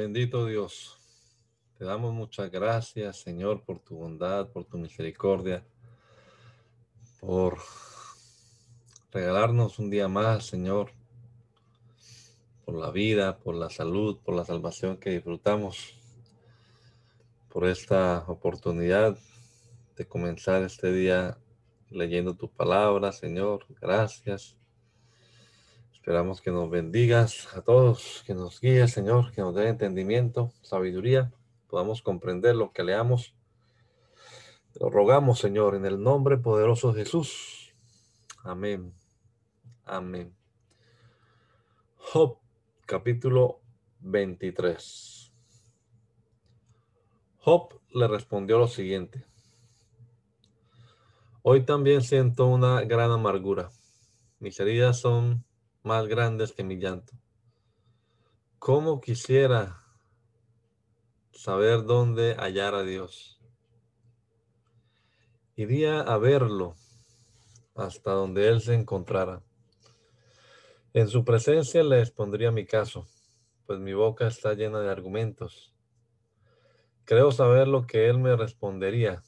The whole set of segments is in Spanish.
Bendito Dios, te damos muchas gracias, Señor, por tu bondad, por tu misericordia, por regalarnos un día más, Señor, por la vida, por la salud, por la salvación que disfrutamos, por esta oportunidad de comenzar este día leyendo tu palabra, Señor. Gracias. Esperamos que nos bendigas a todos, que nos guíes, Señor, que nos dé entendimiento, sabiduría, podamos comprender lo que leamos. Te lo rogamos, Señor, en el nombre poderoso de Jesús. Amén. Amén. Job, capítulo 23. Job le respondió lo siguiente. Hoy también siento una gran amargura. Mis heridas son más grandes que mi llanto. ¿Cómo quisiera saber dónde hallar a Dios? Iría a verlo hasta donde Él se encontrara. En su presencia le expondría mi caso, pues mi boca está llena de argumentos. Creo saber lo que Él me respondería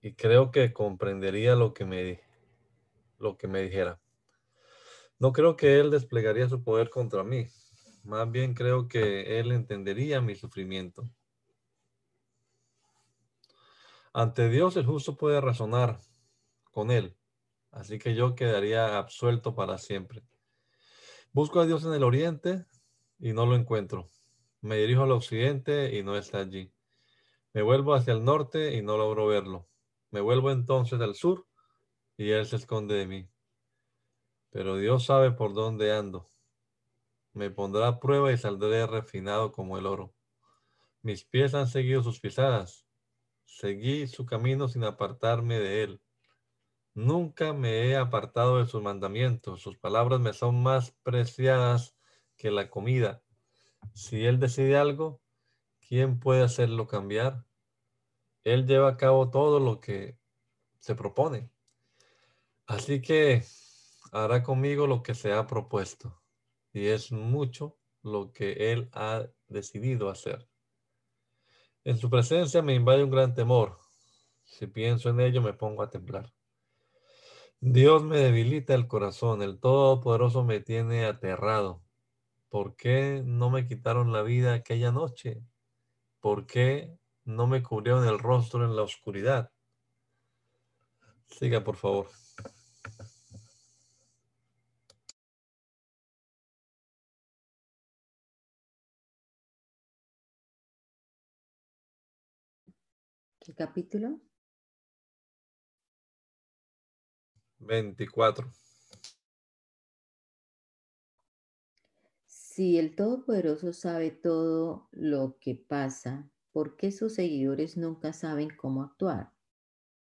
y creo que comprendería lo que me, lo que me dijera. No creo que Él desplegaría su poder contra mí. Más bien creo que Él entendería mi sufrimiento. Ante Dios el justo puede razonar con Él, así que yo quedaría absuelto para siempre. Busco a Dios en el oriente y no lo encuentro. Me dirijo al occidente y no está allí. Me vuelvo hacia el norte y no logro verlo. Me vuelvo entonces al sur y Él se esconde de mí pero Dios sabe por dónde ando. Me pondrá a prueba y saldré refinado como el oro. Mis pies han seguido sus pisadas. Seguí su camino sin apartarme de él. Nunca me he apartado de sus mandamientos. Sus palabras me son más preciadas que la comida. Si él decide algo, ¿quién puede hacerlo cambiar? Él lleva a cabo todo lo que se propone. Así que hará conmigo lo que se ha propuesto, y es mucho lo que Él ha decidido hacer. En su presencia me invade un gran temor. Si pienso en ello me pongo a temblar. Dios me debilita el corazón, el Todopoderoso me tiene aterrado. ¿Por qué no me quitaron la vida aquella noche? ¿Por qué no me cubrieron el rostro en la oscuridad? Siga, por favor. ¿Qué capítulo? 24. Si el Todopoderoso sabe todo lo que pasa, ¿por qué sus seguidores nunca saben cómo actuar?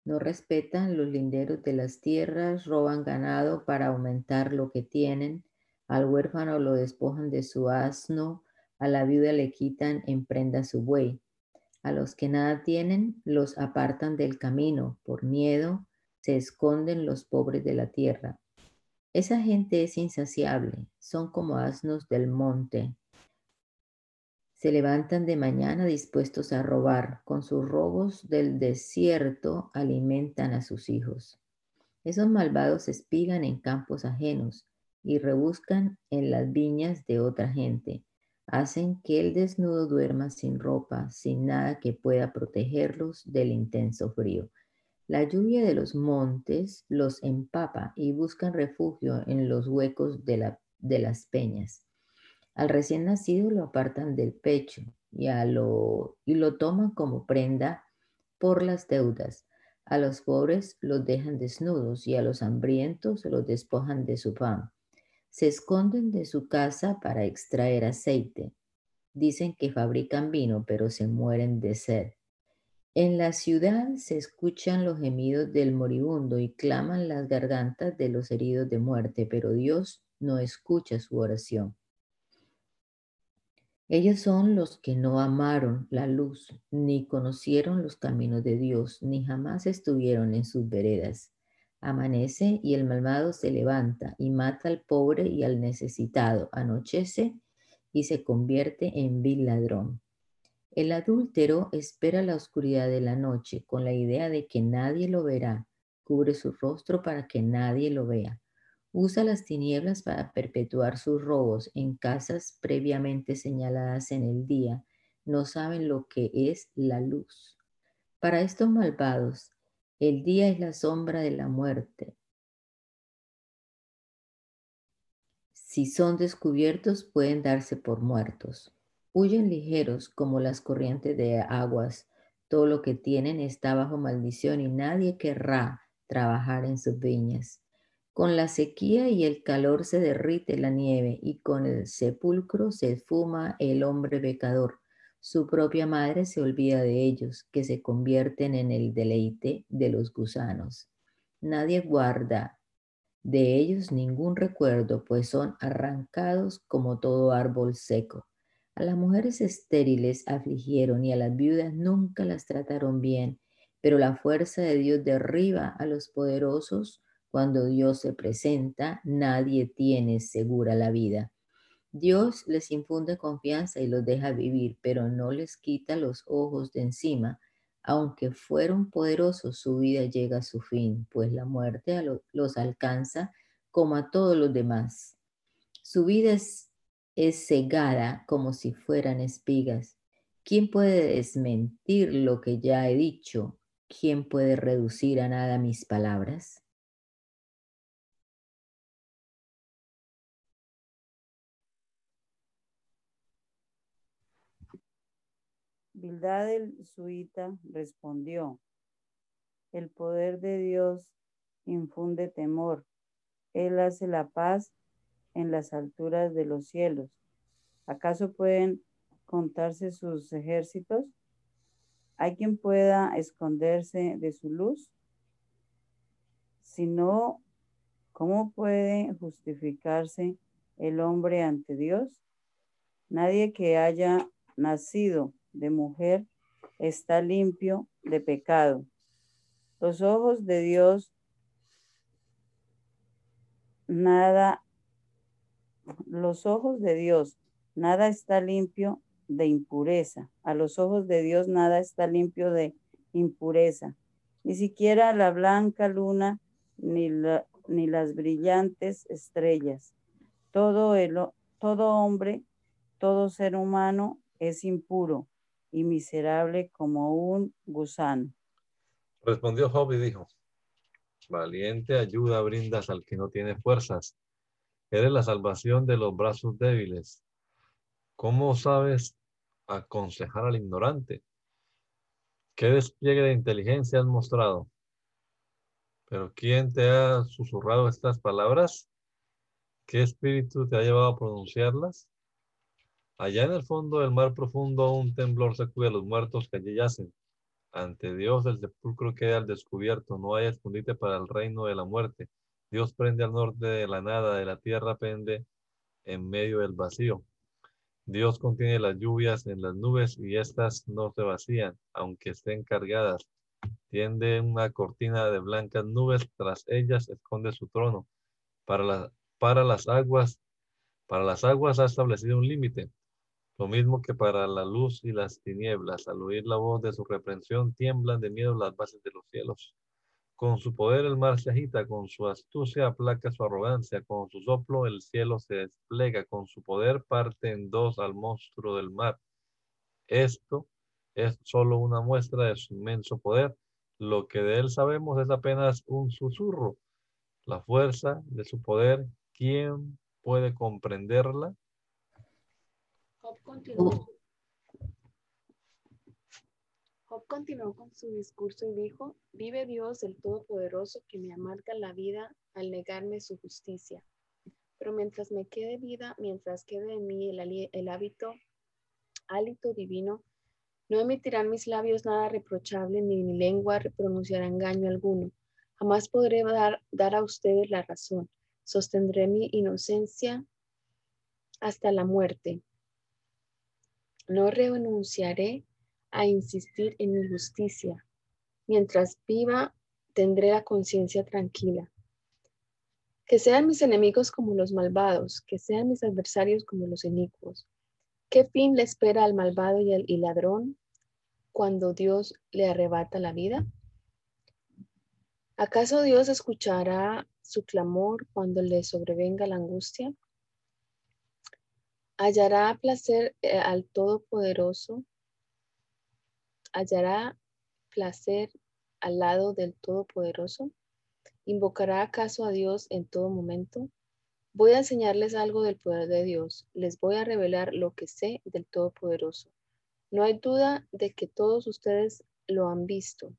No respetan los linderos de las tierras, roban ganado para aumentar lo que tienen, al huérfano lo despojan de su asno, a la viuda le quitan en prenda su buey. A los que nada tienen los apartan del camino, por miedo se esconden los pobres de la tierra. Esa gente es insaciable, son como asnos del monte. Se levantan de mañana dispuestos a robar, con sus robos del desierto alimentan a sus hijos. Esos malvados espigan en campos ajenos y rebuscan en las viñas de otra gente hacen que el desnudo duerma sin ropa, sin nada que pueda protegerlos del intenso frío. La lluvia de los montes los empapa y buscan refugio en los huecos de, las peñas. Al recién nacido lo apartan del pecho y, lo, y lo toman como prenda por las deudas. A los pobres los dejan desnudos y a los hambrientos los despojan de su pan. Se esconden de su casa para extraer aceite. Dicen que fabrican vino, pero se mueren de sed. En la ciudad se escuchan los gemidos del moribundo y claman las gargantas de los heridos de muerte, pero Dios no escucha su oración. Ellos son los que no amaron la luz, ni conocieron los caminos de Dios, ni jamás estuvieron en sus veredas. Amanece y el malvado se levanta y mata al pobre y al necesitado. Anochece y se convierte en vil ladrón. El adúltero espera la oscuridad de la noche con la idea de que nadie lo verá. Cubre su rostro para que nadie lo vea. Usa las tinieblas para perpetuar sus robos en casas previamente señaladas en el día. No saben lo que es la luz. Para estos malvados, el día es la sombra de la muerte. Si son descubiertos, pueden darse por muertos. Huyen ligeros como las corrientes de aguas. Todo lo que tienen está bajo maldición y nadie querrá trabajar en sus viñas. Con la sequía y el calor se derrite la nieve y con el sepulcro se esfuma el hombre pecador. Su propia madre se olvida de ellos, que se convierten en el deleite de los gusanos. Nadie guarda de ellos ningún recuerdo, pues son arrancados como todo árbol seco. A las mujeres estériles afligieron y a las viudas nunca las trataron bien, pero la fuerza de Dios derriba a los poderosos cuando Dios se presenta, nadie tiene segura la vida. Dios les infunde confianza y los deja vivir, pero no les quita los ojos de encima. Aunque fueron poderosos, su vida llega a su fin, pues la muerte los alcanza como a todos los demás. Su vida es, es cegada como si fueran espigas. ¿Quién puede desmentir lo que ya he dicho? ¿Quién puede reducir a nada mis palabras? Bildad el suita respondió, el poder de Dios infunde temor, Él hace la paz en las alturas de los cielos. ¿Acaso pueden contarse sus ejércitos? ¿Hay quien pueda esconderse de su luz? Si no, ¿cómo puede justificarse el hombre ante Dios? Nadie que haya nacido de mujer está limpio de pecado. Los ojos de Dios nada, los ojos de Dios, nada está limpio de impureza. A los ojos de Dios nada está limpio de impureza. Ni siquiera la blanca luna ni, ni las brillantes estrellas. Todo, el, todo hombre, todo ser humano es impuro y miserable como un gusano. Respondió Job y dijo, valiente ayuda brindas al que no tiene fuerzas. Eres la salvación de los brazos débiles. ¿Cómo sabes aconsejar al ignorante? ¿Qué despliegue de inteligencia has mostrado? ¿Pero quién te ha susurrado estas palabras? ¿Qué espíritu te ha llevado a pronunciarlas? Allá en el fondo del mar profundo un temblor sacude a los muertos que allí yacen. Ante Dios el sepulcro queda al descubierto, no hay escondite para el reino de la muerte. Dios prende al norte de la nada, de la tierra pende en medio del vacío. Dios contiene las lluvias en las nubes y éstas no se vacían, aunque estén cargadas. Tiende una cortina de blancas nubes, tras ellas esconde su trono. Para, para las aguas, para las aguas ha establecido un límite lo mismo que para la luz y las tinieblas, al oír la voz de su reprensión, tiemblan de miedo las bases de los cielos. Con su poder el mar se agita, con su astucia aplaca su arrogancia, con su soplo el cielo se desplega, con su poder parte en dos al monstruo del mar. Esto es solo una muestra de su inmenso poder. Lo que de él sabemos es apenas un susurro. La fuerza de su poder, ¿quién puede comprenderla? Job continuó con su discurso y dijo, vive Dios el Todopoderoso que me amarga la vida al negarme su justicia. Pero mientras me quede vida, mientras quede en mí el, el hábito, hálito divino, no emitirán mis labios nada reprochable, ni mi lengua pronunciará engaño alguno. Jamás podré dar, dar a ustedes la razón. Sostendré mi inocencia hasta la muerte. No renunciaré a insistir en mi justicia. Mientras viva, tendré la conciencia tranquila. Que sean mis enemigos como los malvados, que sean mis adversarios como los inicuos. ¿Qué fin le espera al malvado y al ladrón cuando Dios le arrebata la vida? ¿Acaso Dios escuchará su clamor cuando le sobrevenga la angustia? ¿Hallará placer eh, al Todopoderoso? ¿Hallará placer al lado del Todopoderoso? ¿Invocará acaso a Dios en todo momento? Voy a enseñarles algo del poder de Dios. Les voy a revelar lo que sé del Todopoderoso. No hay duda de que todos ustedes lo han visto.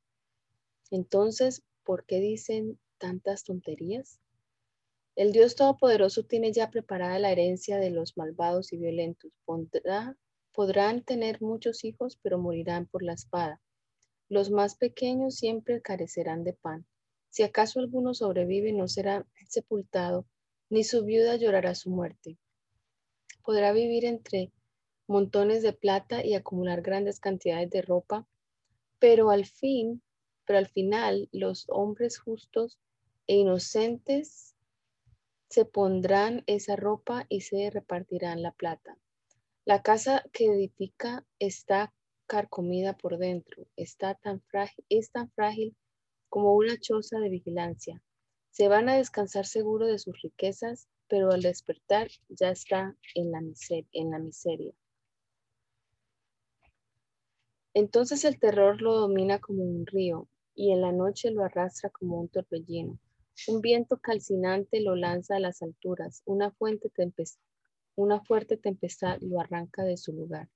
Entonces, ¿por qué dicen tantas tonterías? El Dios Todopoderoso tiene ya preparada la herencia de los malvados y violentos. podrán tener muchos hijos, pero morirán por la espada. Los más pequeños siempre carecerán de pan. Si acaso alguno sobrevive, no será sepultado, ni su viuda llorará su muerte. Podrá vivir entre montones de plata y acumular grandes cantidades de ropa, pero al fin, pero al final los hombres justos e inocentes se pondrán esa ropa y se repartirán la plata. La casa que edifica está carcomida por dentro, está tan frágil, es tan frágil como una choza de vigilancia. Se van a descansar seguro de sus riquezas, pero al despertar ya está en la, en la miseria. Entonces el terror lo domina como un río y en la noche lo arrastra como un torbellino. Un viento calcinante lo lanza a las alturas, una, fuente una fuerte tempestad lo arranca de su lugar.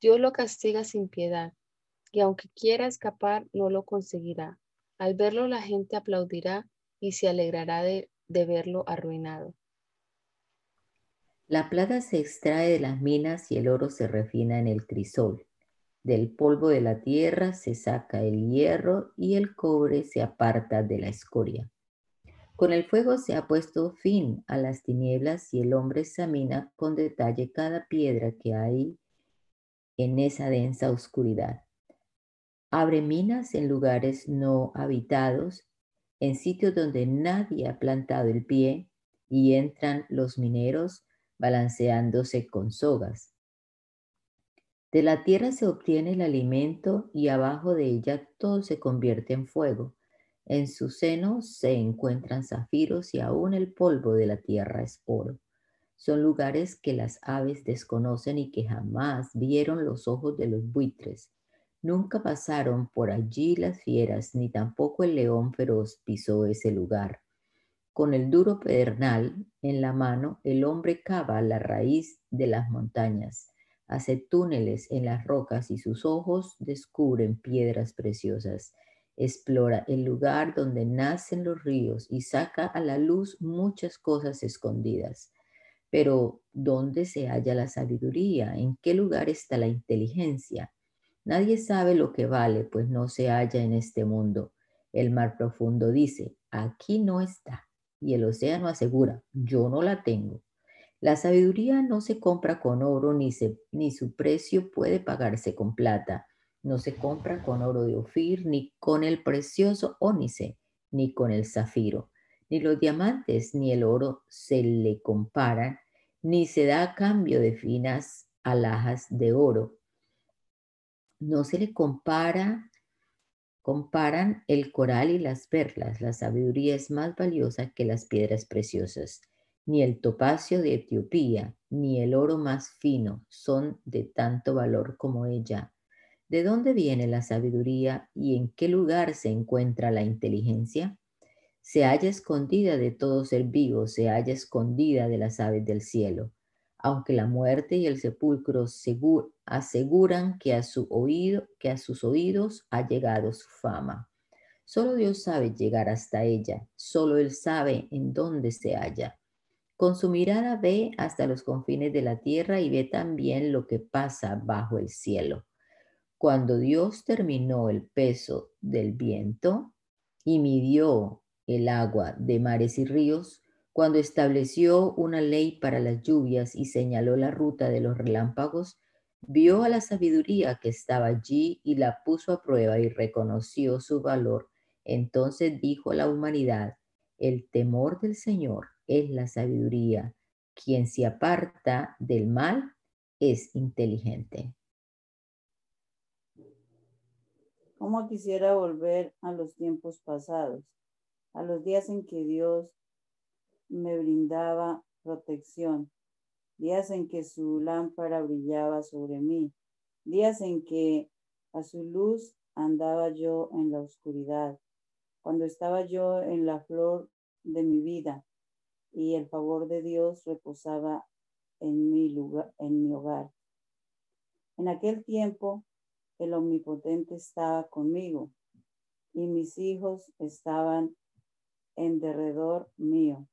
Dios lo castiga sin piedad, y aunque quiera escapar, no lo conseguirá. Al verlo la gente aplaudirá y se alegrará de, de verlo arruinado. La plata se extrae de las minas y el oro se refina en el crisol. Del polvo de la tierra se saca el hierro y el cobre se aparta de la escoria. Con el fuego se ha puesto fin a las tinieblas y el hombre examina con detalle cada piedra que hay en esa densa oscuridad. Abre minas en lugares no habitados, en sitios donde nadie ha plantado el pie, y entran los mineros balanceándose con sogas. De la tierra se obtiene el alimento y abajo de ella todo se convierte en fuego. En su seno se encuentran zafiros y aún el polvo de la tierra es oro. Son lugares que las aves desconocen y que jamás vieron los ojos de los buitres. Nunca pasaron por allí las fieras, ni tampoco el león feroz pisó ese lugar. Con el duro pedernal en la mano, el hombre cava la raíz de las montañas, hace túneles en las rocas y sus ojos descubren piedras preciosas explora el lugar donde nacen los ríos y saca a la luz muchas cosas escondidas. Pero, ¿dónde se halla la sabiduría? ¿En qué lugar está la inteligencia? Nadie sabe lo que vale, pues no se halla en este mundo. El mar profundo dice, aquí no está. Y el océano asegura, yo no la tengo. La sabiduría no se compra con oro, ni, su precio puede pagarse con plata. No se compra con oro de Ofir, ni con el precioso ónice, ni con el zafiro. Ni los diamantes ni el oro se le comparan, ni se da a cambio de finas alhajas de oro. No se le compara, comparan el coral y las perlas. La sabiduría es más valiosa que las piedras preciosas. Ni el topacio de Etiopía, ni el oro más fino son de tanto valor como ella. ¿De dónde viene la sabiduría y en qué lugar se encuentra la inteligencia? Se halla escondida de todo ser vivo, se halla escondida de las aves del cielo. aunque la muerte y el sepulcro aseguran que a, su oído, que a sus oídos ha llegado su fama. Solo Dios sabe llegar hasta ella, solo Él sabe en dónde se halla. Con su mirada ve hasta los confines de la tierra y ve también lo que pasa bajo el cielo. Cuando Dios terminó el peso del viento y midió el agua de mares y ríos, cuando estableció una ley para las lluvias y señaló la ruta de los relámpagos, vio a la sabiduría que estaba allí y la puso a prueba y reconoció su valor. Entonces dijo a la humanidad, el temor del Señor es la sabiduría. Quien se aparta del mal es inteligente. ¿Cómo quisiera volver a los tiempos pasados, a los días en que Dios me brindaba protección, días en que su lámpara brillaba sobre mí, días en que a su luz andaba yo en la oscuridad, cuando estaba yo en la flor de mi vida y el favor de Dios reposaba en mi lugar, en mi hogar. En aquel tiempo el omnipotente estaba conmigo y mis hijos estaban en derredor mío.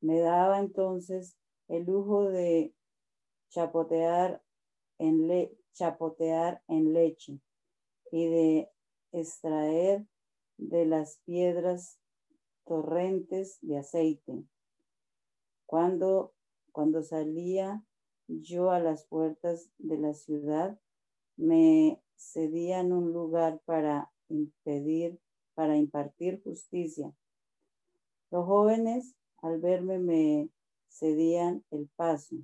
Me daba entonces el lujo de chapotear en, le chapotear en leche y de extraer de las piedras torrentes de aceite. Cuando, cuando salía yo a las puertas de la ciudad, me cedían un lugar para impedir, para impartir justicia. Los jóvenes al verme me cedían el paso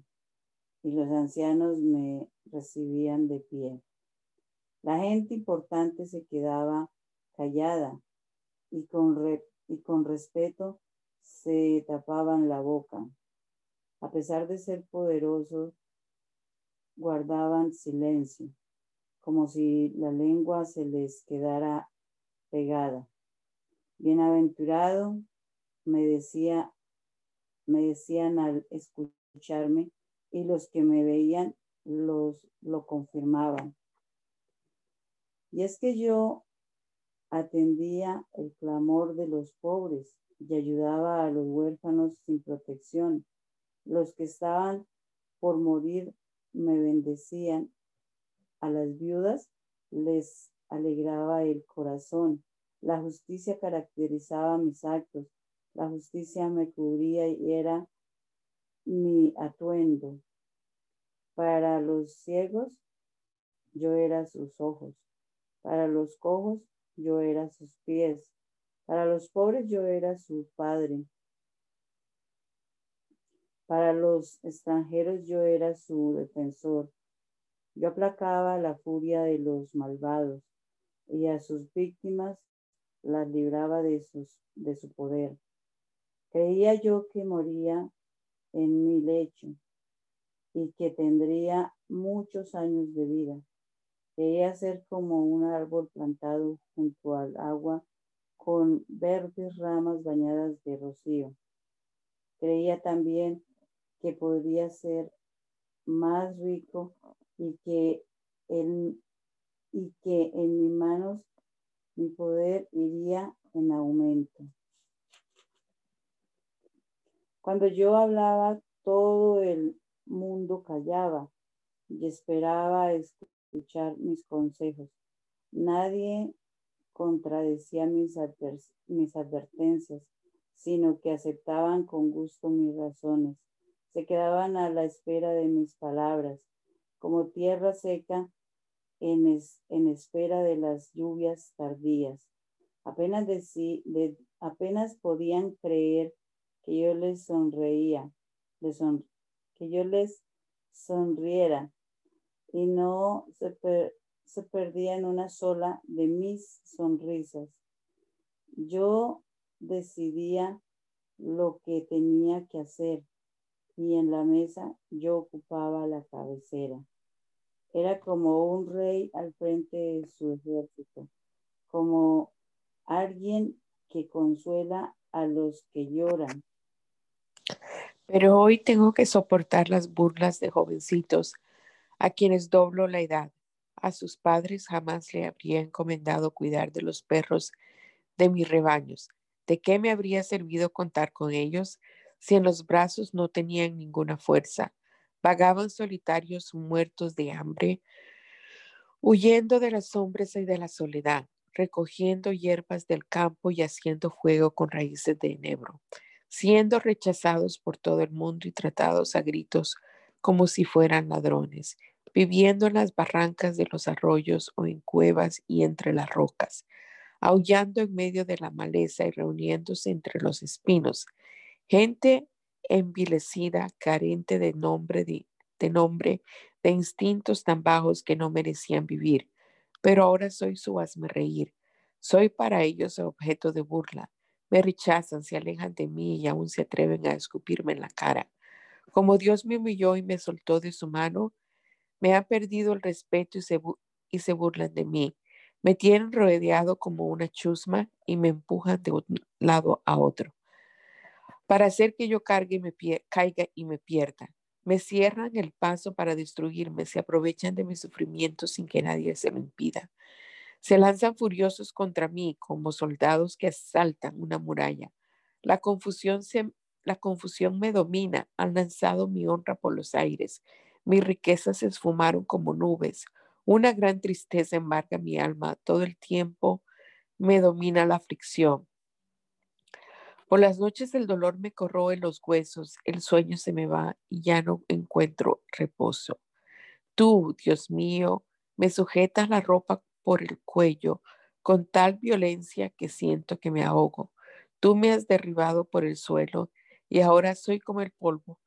y los ancianos me recibían de pie. La gente importante se quedaba callada y con, y con respeto se tapaban la boca. A pesar de ser poderosos, guardaban silencio, como si la lengua se les quedara pegada. Bienaventurado, me decía me decían al escucharme y los que me veían los, lo confirmaban. Y es que yo atendía el clamor de los pobres y ayudaba a los huérfanos sin protección. Los que estaban por morir me bendecían. A las viudas les alegraba el corazón. La justicia caracterizaba mis actos la justicia me cubría y era mi atuendo. Para los ciegos, yo era sus ojos. Para los cojos, yo era sus pies. Para los pobres, yo era su padre. Para los extranjeros, yo era su defensor. Yo aplacaba la furia de los malvados y a sus víctimas las libraba de, sus, de su poder. Creía yo que moría en mi lecho y que tendría muchos años de vida. Creía ser como un árbol plantado junto al agua con verdes ramas bañadas de rocío. Creía también que podría ser más rico y que en, y que en mis manos mi poder iría en aumento. Cuando yo hablaba, todo el mundo callaba y esperaba escuchar mis consejos. Nadie contradecía mis, mis advertencias, sino que aceptaban con gusto mis razones. Se quedaban a la espera de mis palabras, como tierra seca en, en espera de las lluvias tardías. Apenas, de, apenas podían creer que yo les sonreía, que yo les sonriera y no se, se perdía en una sola de mis sonrisas. Yo decidía lo que tenía que hacer y en la mesa yo ocupaba la cabecera. Era como un rey al frente de su ejército, como alguien que consuela a los que lloran Pero hoy tengo que soportar las burlas de jovencitos a quienes doblo la edad. A sus padres jamás le habría encomendado cuidar de los perros de mis rebaños. ¿De qué me habría servido contar con ellos si en los brazos no tenían ninguna fuerza? Vagaban solitarios muertos de hambre, huyendo de las sombras y de la soledad, recogiendo hierbas del campo y haciendo fuego con raíces de enebro siendo rechazados por todo el mundo y tratados a gritos como si fueran ladrones, viviendo en las barrancas de los arroyos o en cuevas y entre las rocas, aullando en medio de la maleza y reuniéndose entre los espinos, gente envilecida, carente de nombre, de, nombre, de instintos tan bajos que no merecían vivir. Pero ahora soy su reír, soy para ellos objeto de burla, me rechazan, se alejan de mí y aún se atreven a escupirme en la cara. Como Dios me humilló y me soltó de su mano, me han perdido el respeto y se burlan de mí. Me tienen rodeado como una chusma y me empujan de un lado a otro para hacer que yo cargue me caiga y me pierda. Me cierran el paso para destruirme, se aprovechan de mi sufrimiento sin que nadie se lo impida. Se lanzan furiosos contra mí como soldados que asaltan una muralla. La confusión, se, la confusión me domina, han lanzado mi honra por los aires. Mis riquezas se esfumaron como nubes. Una gran tristeza embarga mi alma. Todo el tiempo me domina la aflicción. Por las noches el dolor me corroe los huesos, el sueño se me va y ya no encuentro reposo. Tú, Dios mío, me sujetas la ropa por el cuello con tal violencia que siento que me ahogo. Tú me has derribado por el suelo y ahora soy como el polvo.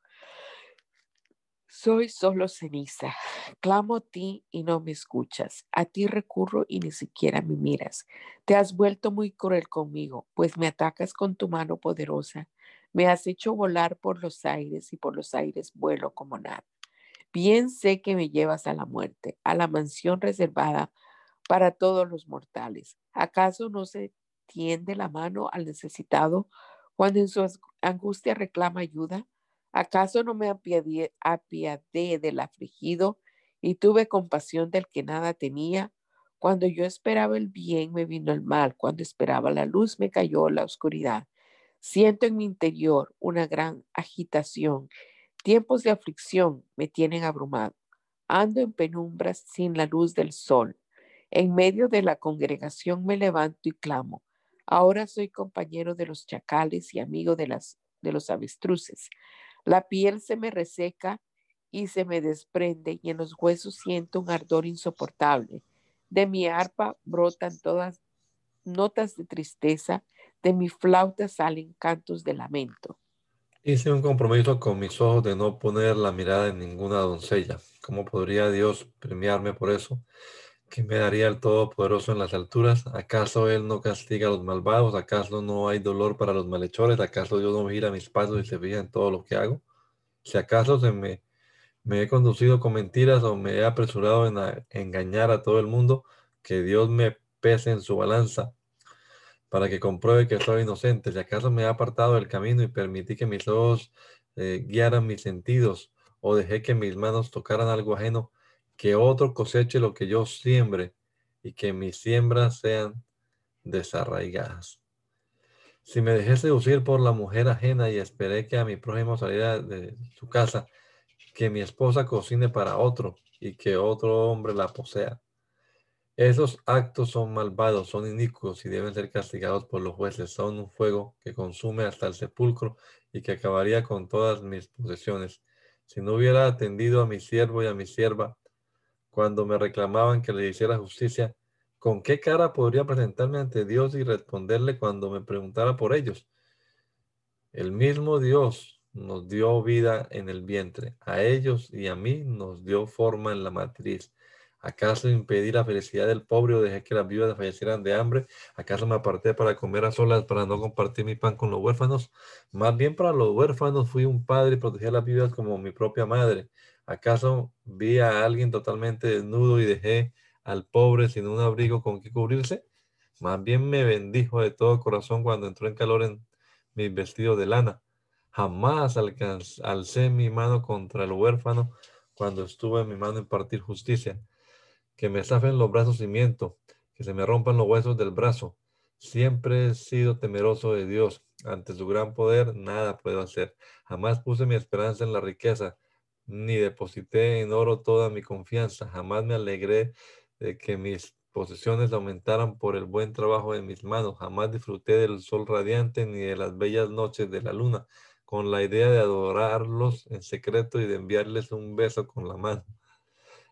Soy solo ceniza. Clamo a ti y no me escuchas. A ti recurro y ni siquiera me miras. Te has vuelto muy cruel conmigo, pues me atacas con tu mano poderosa. Me has hecho volar por los aires y por los aires vuelo como nada. Bien sé que me llevas a la muerte, a la mansión reservada para todos los mortales. ¿Acaso no se tiende la mano al necesitado cuando en su angustia reclama ayuda? ¿Acaso no me apiadé, del afligido y tuve compasión del que nada tenía? Cuando yo esperaba el bien, me vino el mal. Cuando esperaba la luz, me cayó la oscuridad. Siento en mi interior una gran agitación. Tiempos de aflicción me tienen abrumado. Ando en penumbras sin la luz del sol. En medio de la congregación me levanto y clamo. Ahora soy compañero de los chacales y amigo de, de los avestruces. La piel se me reseca y se me desprende y en los huesos siento un ardor insoportable. De mi arpa brotan todas notas de tristeza, de mi flauta salen cantos de lamento. Hice un compromiso con mis ojos de no poner la mirada en ninguna doncella. ¿Cómo podría Dios premiarme por eso? ¿Qué me daría el Todopoderoso en las alturas? ¿Acaso Él no castiga a los malvados? ¿Acaso no hay dolor para los malhechores? ¿Acaso Dios no gira mis pasos y se fija en todo lo que hago? Si acaso se me, me he conducido con mentiras o me he apresurado en engañar a todo el mundo, que Dios me pese en su balanza para que compruebe que soy inocente. Si acaso me he apartado del camino y permití que mis ojos eh, guiaran mis sentidos o dejé que mis manos tocaran algo ajeno, que otro coseche lo que yo siembre y que mis siembras sean desarraigadas. Si me dejé seducir por la mujer ajena y esperé que a mi prójimo saliera de su casa, que mi esposa cocine para otro y que otro hombre la posea. Esos actos son malvados, son inicuos y deben ser castigados por los jueces. Son un fuego que consume hasta el sepulcro y que acabaría con todas mis posesiones. Si no hubiera atendido a mi siervo y a mi sierva, cuando me reclamaban que le hiciera justicia, ¿con qué cara podría presentarme ante Dios y responderle cuando me preguntara por ellos? El mismo Dios nos dio vida en el vientre, a ellos y a mí nos dio forma en la matriz. ¿Acaso impedí la felicidad del pobre o dejé que las viudas fallecieran de hambre? ¿Acaso me aparté para comer a solas, para no compartir mi pan con los huérfanos? Más bien para los huérfanos fui un padre y protegí a las viudas como mi propia madre. ¿Acaso vi a alguien totalmente desnudo y dejé al pobre sin un abrigo con que cubrirse? Más bien me bendijo de todo corazón cuando entró en calor en mis vestidos de lana. Jamás alcé mi mano contra el huérfano cuando estuve en mi mano en partir justicia. Que me zafen los brazos y miento, que se me rompan los huesos del brazo. Siempre he sido temeroso de Dios. Ante su gran poder nada puedo hacer. Jamás puse mi esperanza en la riqueza, ni deposité en oro toda mi confianza. Jamás me alegré de que mis posesiones aumentaran por el buen trabajo de mis manos. Jamás disfruté del sol radiante ni de las bellas noches de la luna, con la idea de adorarlos en secreto y de enviarles un beso con la mano.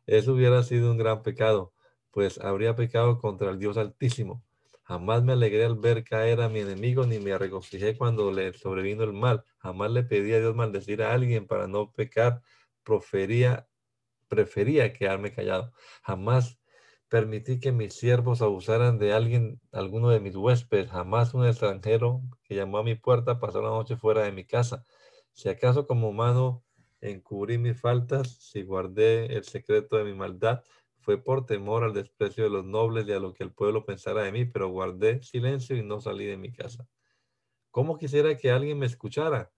Eso hubiera sido un gran pecado, pues habría pecado contra el Dios Altísimo. Jamás me alegré al ver caer a mi enemigo, ni me regocijé cuando le sobrevino el mal. Jamás le pedí a Dios maldecir a alguien para no pecar. Prefería quedarme callado. Jamás permití que mis siervos abusaran de alguien, alguno de mis huéspedes. Jamás un extranjero que llamó a mi puerta pasó la noche fuera de mi casa. Si acaso como humano encubrí mis faltas, si guardé el secreto de mi maldad, fue por temor al desprecio de los nobles y a lo que el pueblo pensara de mí, pero guardé silencio y no salí de mi casa. ¿Cómo quisiera que alguien me escuchara?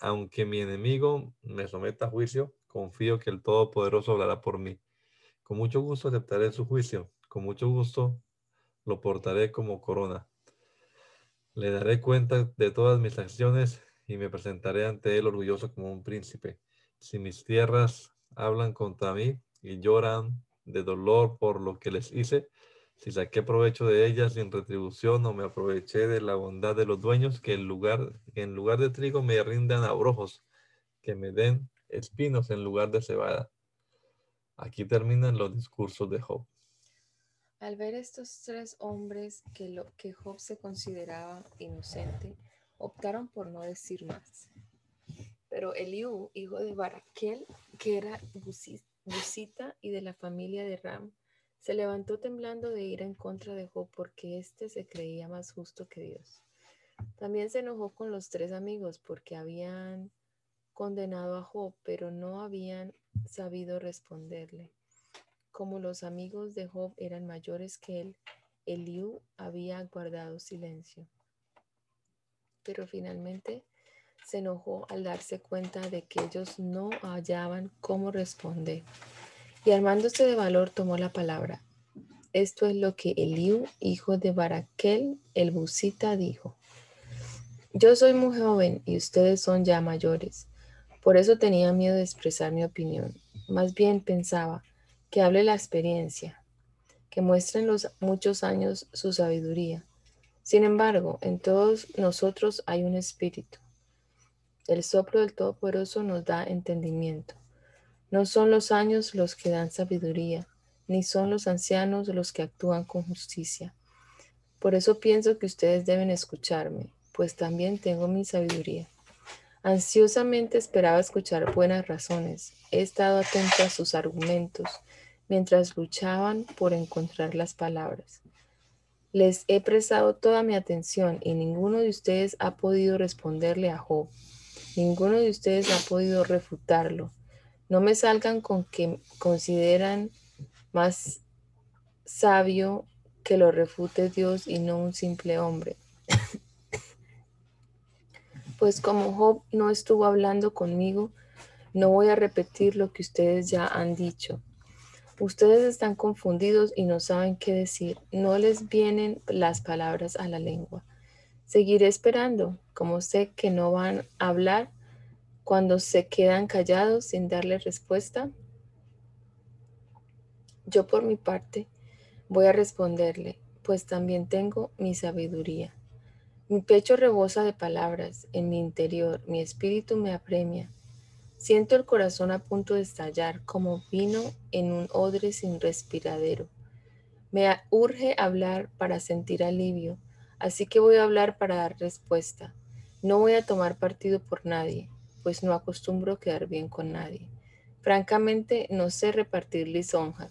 Aunque mi enemigo me someta a juicio, confío que el Todopoderoso hablará por mí. Con mucho gusto aceptaré su juicio, con mucho gusto lo portaré como corona. Le daré cuenta de todas mis acciones y me presentaré ante él orgulloso como un príncipe. Si mis tierras hablan contra mí y lloran de dolor por lo que les hice, si saqué provecho de ellas sin retribución o me aproveché de la bondad de los dueños, que en lugar, en lugar de trigo me rindan abrojos, que me den espinos en lugar de cebada. Aquí terminan los discursos de Job. Al ver estos tres hombres que, lo, que Job se consideraba inocente, optaron por no decir más. Pero Eliú, hijo de Baraquel, que era busi- busita y de la familia de Ram, se levantó temblando de ira en contra de Job porque éste se creía más justo que Dios. También se enojó con los tres amigos porque habían condenado a Job, pero no habían sabido responderle. Como los amigos de Job eran mayores que él, Eliú había guardado silencio. Pero finalmente se enojó al darse cuenta de que ellos no hallaban cómo responder. Y armándose de valor tomó la palabra. Esto es lo que Eliú, hijo de Baraquel, el busita, dijo. Yo soy muy joven y ustedes son ya mayores. Por eso tenía miedo de expresar mi opinión. Más bien pensaba que hable la experiencia, que muestren los muchos años su sabiduría. Sin embargo, en todos nosotros hay un espíritu. El soplo del Todopoderoso nos da entendimiento. No son los años los que dan sabiduría, ni son los ancianos los que actúan con justicia. Por eso pienso que ustedes deben escucharme, pues también tengo mi sabiduría. Ansiosamente esperaba escuchar buenas razones. He estado atento a sus argumentos mientras luchaban por encontrar las palabras. Les he prestado toda mi atención y ninguno de ustedes ha podido responderle a Job. Ninguno de ustedes ha podido refutarlo. No me salgan con que consideran más sabio que lo refute Dios y no un simple hombre. Pues como Job no estuvo hablando conmigo, no voy a repetir lo que ustedes ya han dicho. Ustedes están confundidos y no saben qué decir. No les vienen las palabras a la lengua. Seguiré esperando, como sé que no van a hablar cuando se quedan callados sin darle respuesta. Yo por mi parte voy a responderle, pues también tengo mi sabiduría. Mi pecho rebosa de palabras, en mi interior mi espíritu me apremia. Siento el corazón a punto de estallar como vino en un odre sin respiradero. Me urge hablar para sentir alivio, así que voy a hablar para dar respuesta. No voy a tomar partido por nadie, pues no acostumbro quedar bien con nadie. Francamente, no sé repartir lisonjas.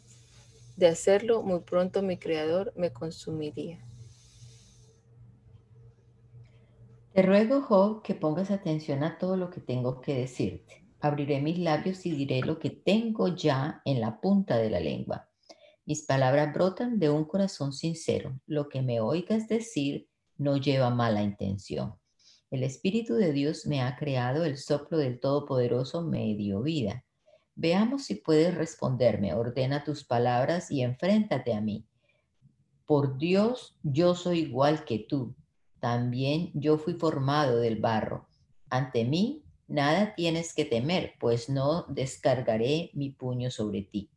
De hacerlo, muy pronto mi creador me consumiría. Te ruego, Job, que pongas atención a todo lo que tengo que decirte. Abriré mis labios y diré lo que tengo ya en la punta de la lengua. Mis palabras brotan de un corazón sincero. Lo que me oigas decir no lleva mala intención. El Espíritu de Dios me ha creado, el soplo del Todopoderoso me dio vida. Veamos si puedes responderme. Ordena tus palabras y enfréntate a mí. Por Dios, yo soy igual que tú. También yo fui formado del barro. Ante mí, nada tienes que temer, pues no descargaré mi puño sobre ti.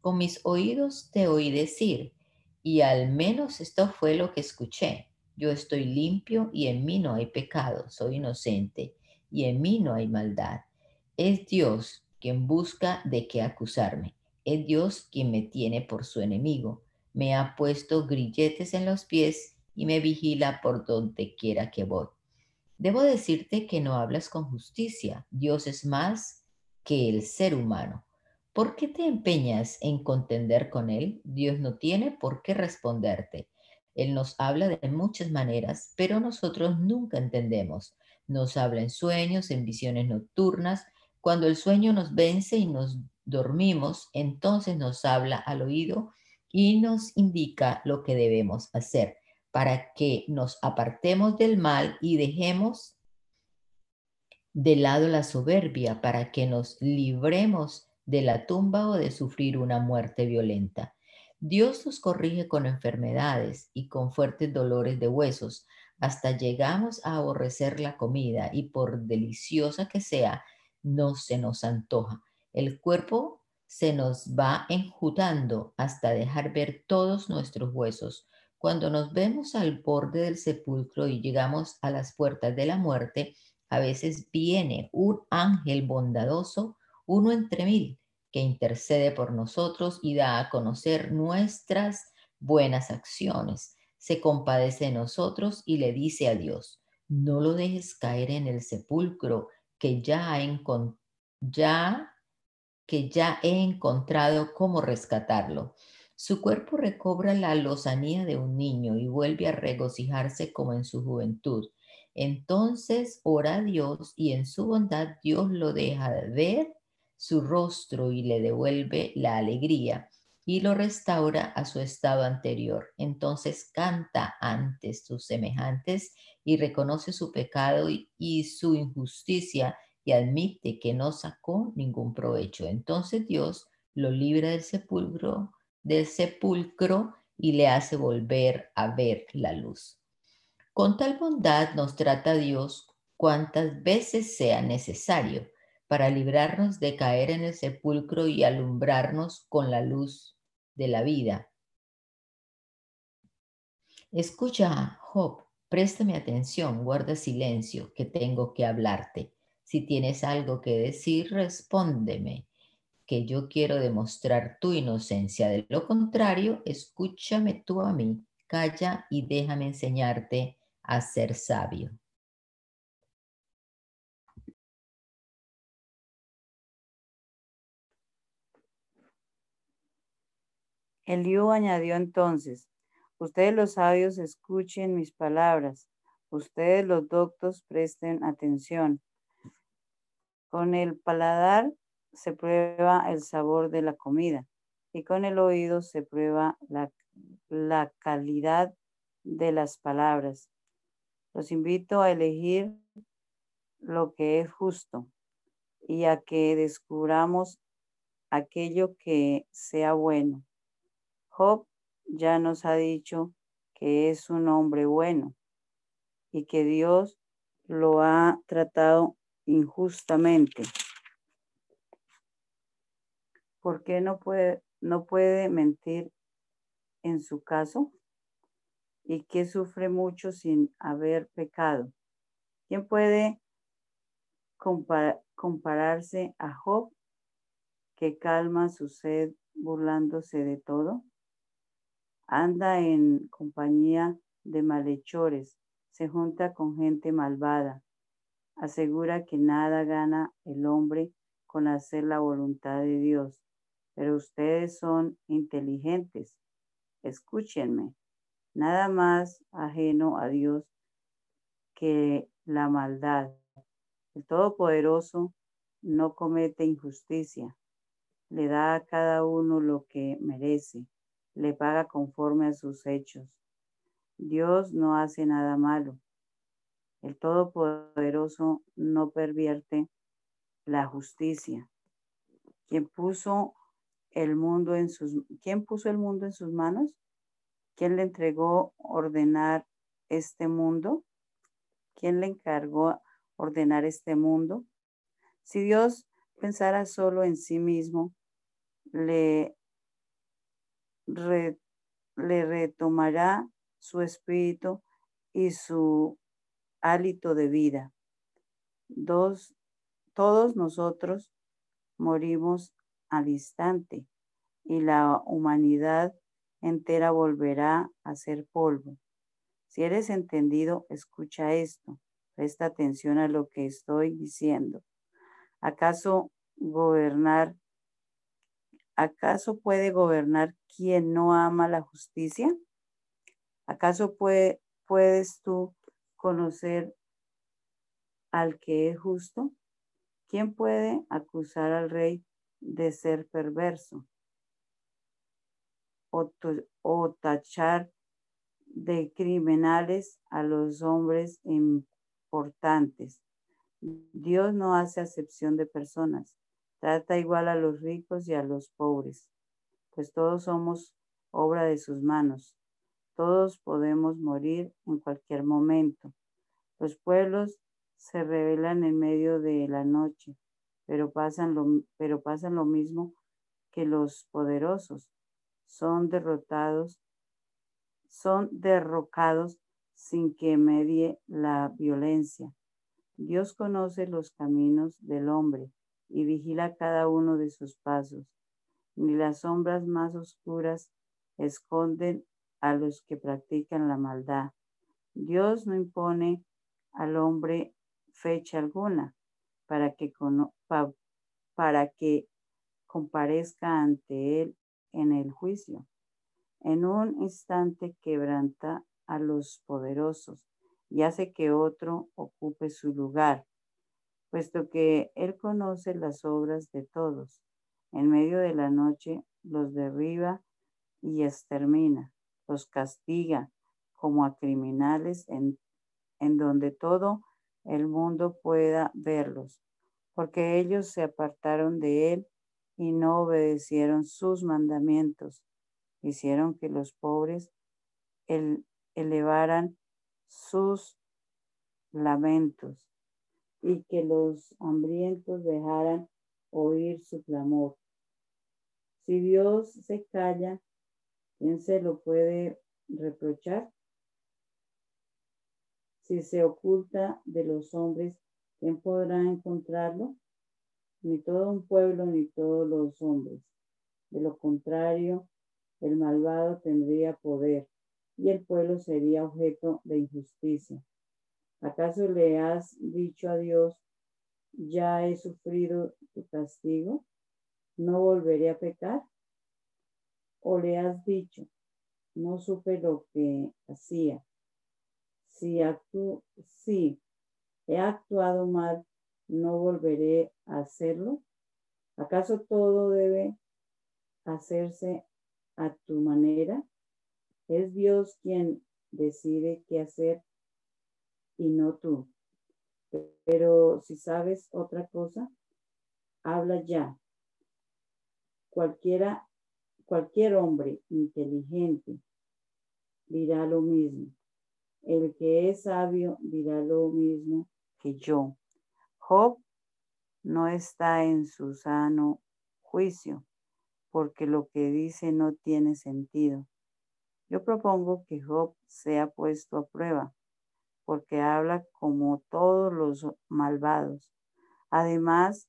Con mis oídos te oí decir, y al menos esto fue lo que escuché. Yo estoy limpio y en mí no hay pecado, soy inocente y en mí no hay maldad. Es Dios quien busca de qué acusarme. Es Dios quien me tiene por su enemigo me ha puesto grilletes en los pies y me vigila por donde quiera que voy. Debo decirte que no hablas con justicia. Dios es más que el ser humano. ¿Por qué te empeñas en contender con Él? Dios no tiene por qué responderte. Él nos habla de muchas maneras, pero nosotros nunca entendemos. Nos habla en sueños, en visiones nocturnas. Cuando el sueño nos vence y nos dormimos, entonces nos habla al oído y nos indica lo que debemos hacer para que nos apartemos del mal y dejemos de lado la soberbia, para que nos libremos de la tumba o de sufrir una muerte violenta. Dios nos corrige con enfermedades y con fuertes dolores de huesos, hasta llegamos a aborrecer la comida y por deliciosa que sea, no se nos antoja. El cuerpo se nos va enjutando hasta dejar ver todos nuestros huesos. Cuando nos vemos al borde del sepulcro y llegamos a las puertas de la muerte, a veces viene un ángel bondadoso, uno entre mil, que intercede por nosotros y da a conocer nuestras buenas acciones. Se compadece de nosotros y le dice a Dios, no lo dejes caer en el sepulcro que ya, ya que ya he encontrado cómo rescatarlo. Su cuerpo recobra la lozanía de un niño y vuelve a regocijarse como en su juventud. Entonces ora a Dios y en su bondad Dios lo deja de ver su rostro y le devuelve la alegría y lo restaura a su estado anterior. Entonces canta ante sus semejantes y reconoce su pecado y, y su injusticia y admite que no sacó ningún provecho. Entonces Dios lo libra del sepulcro, del sepulcro y le hace volver a ver la luz. Con tal bondad nos trata Dios cuantas veces sea necesario para librarnos de caer en el sepulcro y alumbrarnos con la luz de la vida. Escucha, Job, préstame atención, guarda silencio, que tengo que hablarte. Si tienes algo que decir, respóndeme, que yo quiero demostrar tu inocencia. De lo contrario, escúchame tú a mí, calla y déjame enseñarte a ser sabio. Eliú añadió entonces, ustedes los sabios escuchen mis palabras, ustedes los doctos presten atención. Con el paladar se prueba el sabor de la comida y con el oído se prueba la, calidad de las palabras. Los invito a elegir lo que es justo y a que descubramos aquello que sea bueno. Job ya nos ha dicho que es un hombre bueno y que Dios lo ha tratado injustamente. ¿Por qué no puede, no puede mentir en su caso? ¿Y que sufre mucho sin haber pecado? ¿Quién puede compararse a Job que calma su sed burlándose de todo? Anda en compañía de malhechores, se junta con gente malvada, asegura que nada gana el hombre con hacer la voluntad de Dios, pero ustedes son inteligentes. Escúchenme, nada más ajeno a Dios que la maldad. El Todopoderoso no comete injusticia, le da a cada uno lo que merece, le paga conforme a sus hechos. Dios no hace nada malo El Todopoderoso no pervierte la justicia. ¿Quién puso el mundo en sus ¿Quién puso el mundo en sus manos? ¿Quién le entregó ordenar este mundo? ¿Quién le encargó ordenar este mundo? Si Dios pensara solo en sí mismo, le, le retomará su espíritu y su hálito de vida. Dos, todos nosotros morimos al instante y la humanidad entera volverá a ser polvo. Si eres entendido, escucha esto. Presta atención a lo que estoy diciendo. ¿Acaso gobernar, acaso puede gobernar quien no ama la justicia? ¿Acaso puedes tú conocer al que es justo? ¿Quién puede acusar al rey de ser perverso? O, tachar de criminales a los hombres importantes. Dios no hace acepción de personas. Trata igual a los ricos y a los pobres, pues todos somos obra de sus manos. Todos podemos morir en cualquier momento. Los pueblos se revelan en medio de la noche, pero pasan lo, pero pasan lo mismo que los poderosos. Son derrotados, son derrocados sin que medie la violencia. Dios conoce los caminos del hombre y vigila cada uno de sus pasos. Ni las sombras más oscuras esconden a los que practican la maldad. Dios no impone al hombre fecha alguna para que, para que comparezca ante él en el juicio. En un instante quebranta a los poderosos y hace que otro ocupe su lugar, puesto que él conoce las obras de todos. En medio de la noche los derriba y extermina los castiga como a criminales en, en donde todo el mundo pueda verlos, porque ellos se apartaron de él y no obedecieron sus mandamientos. Hicieron que los pobres elevaran sus lamentos y que los hambrientos dejaran oír su clamor. Si Dios se calla, ¿Quién se lo puede reprochar? Si se oculta de los hombres, ¿quién podrá encontrarlo? Ni todo un pueblo, ni todos los hombres. De lo contrario, el malvado tendría poder y el pueblo sería objeto de injusticia. ¿Acaso le has dicho a Dios, ya he sufrido tu castigo? ¿No volveré a pecar? o le has dicho, no supe lo que hacía. Si, si he actuado mal, no volveré a hacerlo. ¿Acaso todo debe hacerse a tu manera? Es Dios quien decide qué hacer y no tú. Pero si sabes otra cosa, habla ya. Cualquiera Cualquier hombre inteligente dirá lo mismo. El que es sabio dirá lo mismo que yo. Job no está en su sano juicio, porque lo que dice no tiene sentido. Yo propongo que Job sea puesto a prueba, porque habla como todos los malvados. Además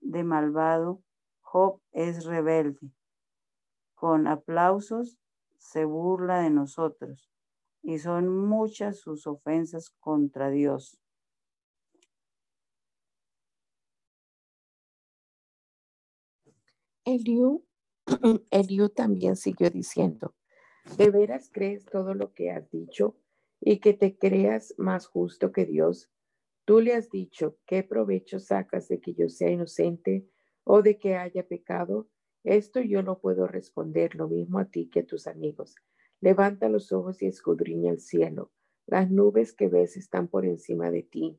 de malvado, Job es rebelde con aplausos se burla de nosotros y son muchas sus ofensas contra Dios. Eliú, Eliú también siguió diciendo, ¿de veras crees todo lo que has dicho y que te creas más justo que Dios? Tú le has dicho, ¿qué provecho sacas de que yo sea inocente o de que haya pecado? Esto yo no puedo responder lo mismo a ti que a tus amigos. Levanta los ojos y escudriña el cielo. Las nubes que ves están por encima de ti.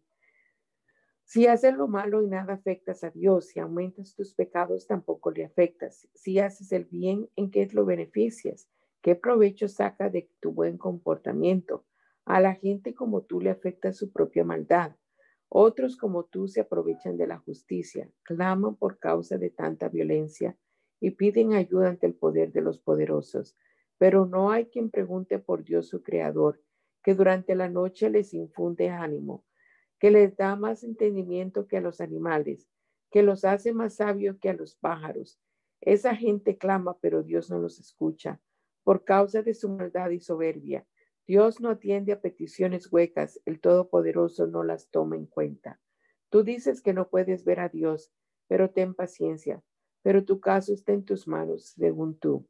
Si haces lo malo y nada afectas a Dios, si aumentas tus pecados, tampoco le afectas. Si haces el bien, ¿en qué lo beneficias? ¿Qué provecho saca de tu buen comportamiento? A la gente como tú le afecta su propia maldad. Otros como tú se aprovechan de la justicia, claman por causa de tanta violencia y piden ayuda ante el poder de los poderosos. Pero no hay quien pregunte por Dios su Creador, que durante la noche les infunde ánimo que les da más entendimiento que a los animales, que los hace más sabios que a los pájaros. Esa gente clama, pero Dios no los escucha por causa de su maldad y soberbia. Dios no atiende a peticiones huecas, el Todopoderoso no las toma en cuenta. Tú dices que no puedes ver a Dios, pero ten paciencia, pero tu caso está en tus manos, según tú.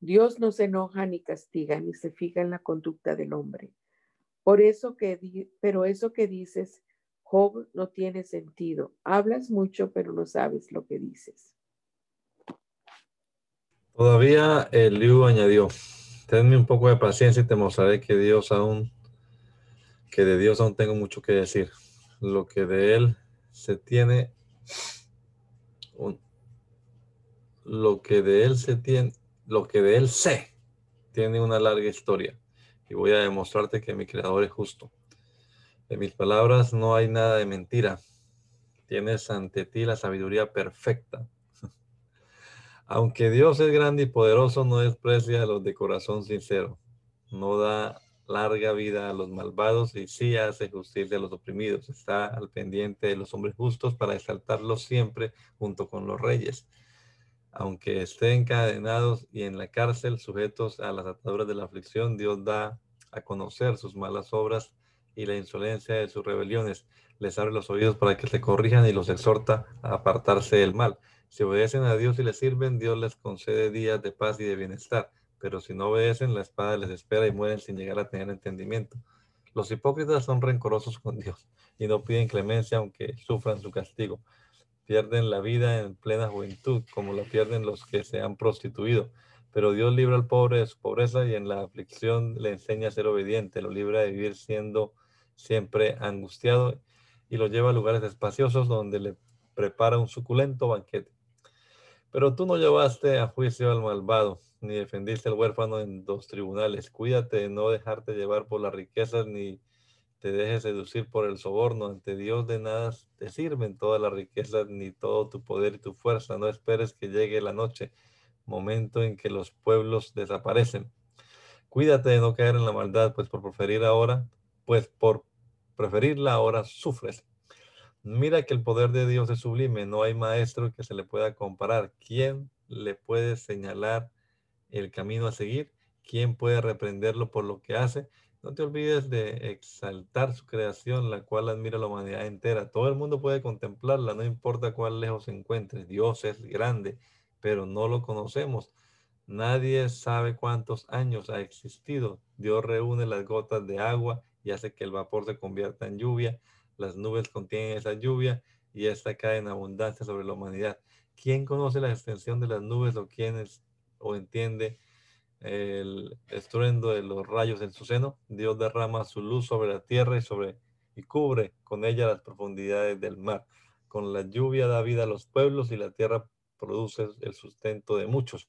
Dios no se enoja ni castiga, ni se fija en la conducta del hombre. Por eso que, pero eso que dices, Job, no tiene sentido. Hablas mucho, pero no sabes lo que dices. Todavía Eliú añadió, tenme un poco de paciencia y te mostraré que Dios aún, que de Dios aún tengo mucho que decir. Lo que de él se tiene, lo que de él se tiene, lo que de él sé, tiene una larga historia y voy a demostrarte que mi creador es justo. En mis palabras no hay nada de mentira. Tienes ante ti la sabiduría perfecta. Aunque Dios es grande y poderoso, no desprecia a los de corazón sincero. No da larga vida a los malvados y sí hace justicia a los oprimidos. Está al pendiente de los hombres justos para exaltarlos siempre junto con los reyes. Aunque estén encadenados y en la cárcel, sujetos a las ataduras de la aflicción, Dios da a conocer sus malas obras y la insolencia de sus rebeliones. Les abre los oídos para que se corrijan y los exhorta a apartarse del mal. Si obedecen a Dios y le sirven, Dios les concede días de paz y de bienestar. Pero si no obedecen, la espada les espera y mueren sin llegar a tener entendimiento. Los hipócritas son rencorosos con Dios y no piden clemencia aunque sufran su castigo. Pierden la vida en plena juventud, como la pierden los que se han prostituido pero Dios libra al pobre de su pobreza y en la aflicción le enseña a ser obediente, lo libra de vivir siendo siempre angustiado y lo lleva a lugares espaciosos donde le prepara un suculento banquete. Pero tú no llevaste a juicio al malvado, ni defendiste al huérfano en dos tribunales. Cuídate de no dejarte llevar por las riquezas, ni te dejes seducir por el soborno. Ante Dios de nada te sirven todas las riquezas, ni todo tu poder y tu fuerza. No esperes que llegue la noche momento en que los pueblos desaparecen. Cuídate de no caer en la maldad, pues por preferir ahora, pues por preferirla ahora sufres. Mira que el poder de Dios es sublime, no hay maestro que se le pueda comparar. ¿Quién le puede señalar el camino a seguir? ¿Quién puede reprenderlo por lo que hace? No te olvides de exaltar su creación, la cual admira la humanidad entera. Todo el mundo puede contemplarla, no importa cuán lejos se encuentre. Dios es grande pero no lo conocemos. Nadie sabe cuántos años ha existido. Dios reúne las gotas de agua y hace que el vapor se convierta en lluvia. Las nubes contienen esa lluvia y esta cae en abundancia sobre la humanidad. ¿Quién conoce la extensión de las nubes o quién es, o entiende el estruendo de los rayos en su seno? Dios derrama su luz sobre la tierra y sobre y cubre con ella las profundidades del mar. Con la lluvia da vida a los pueblos y la tierra produce el sustento de muchos.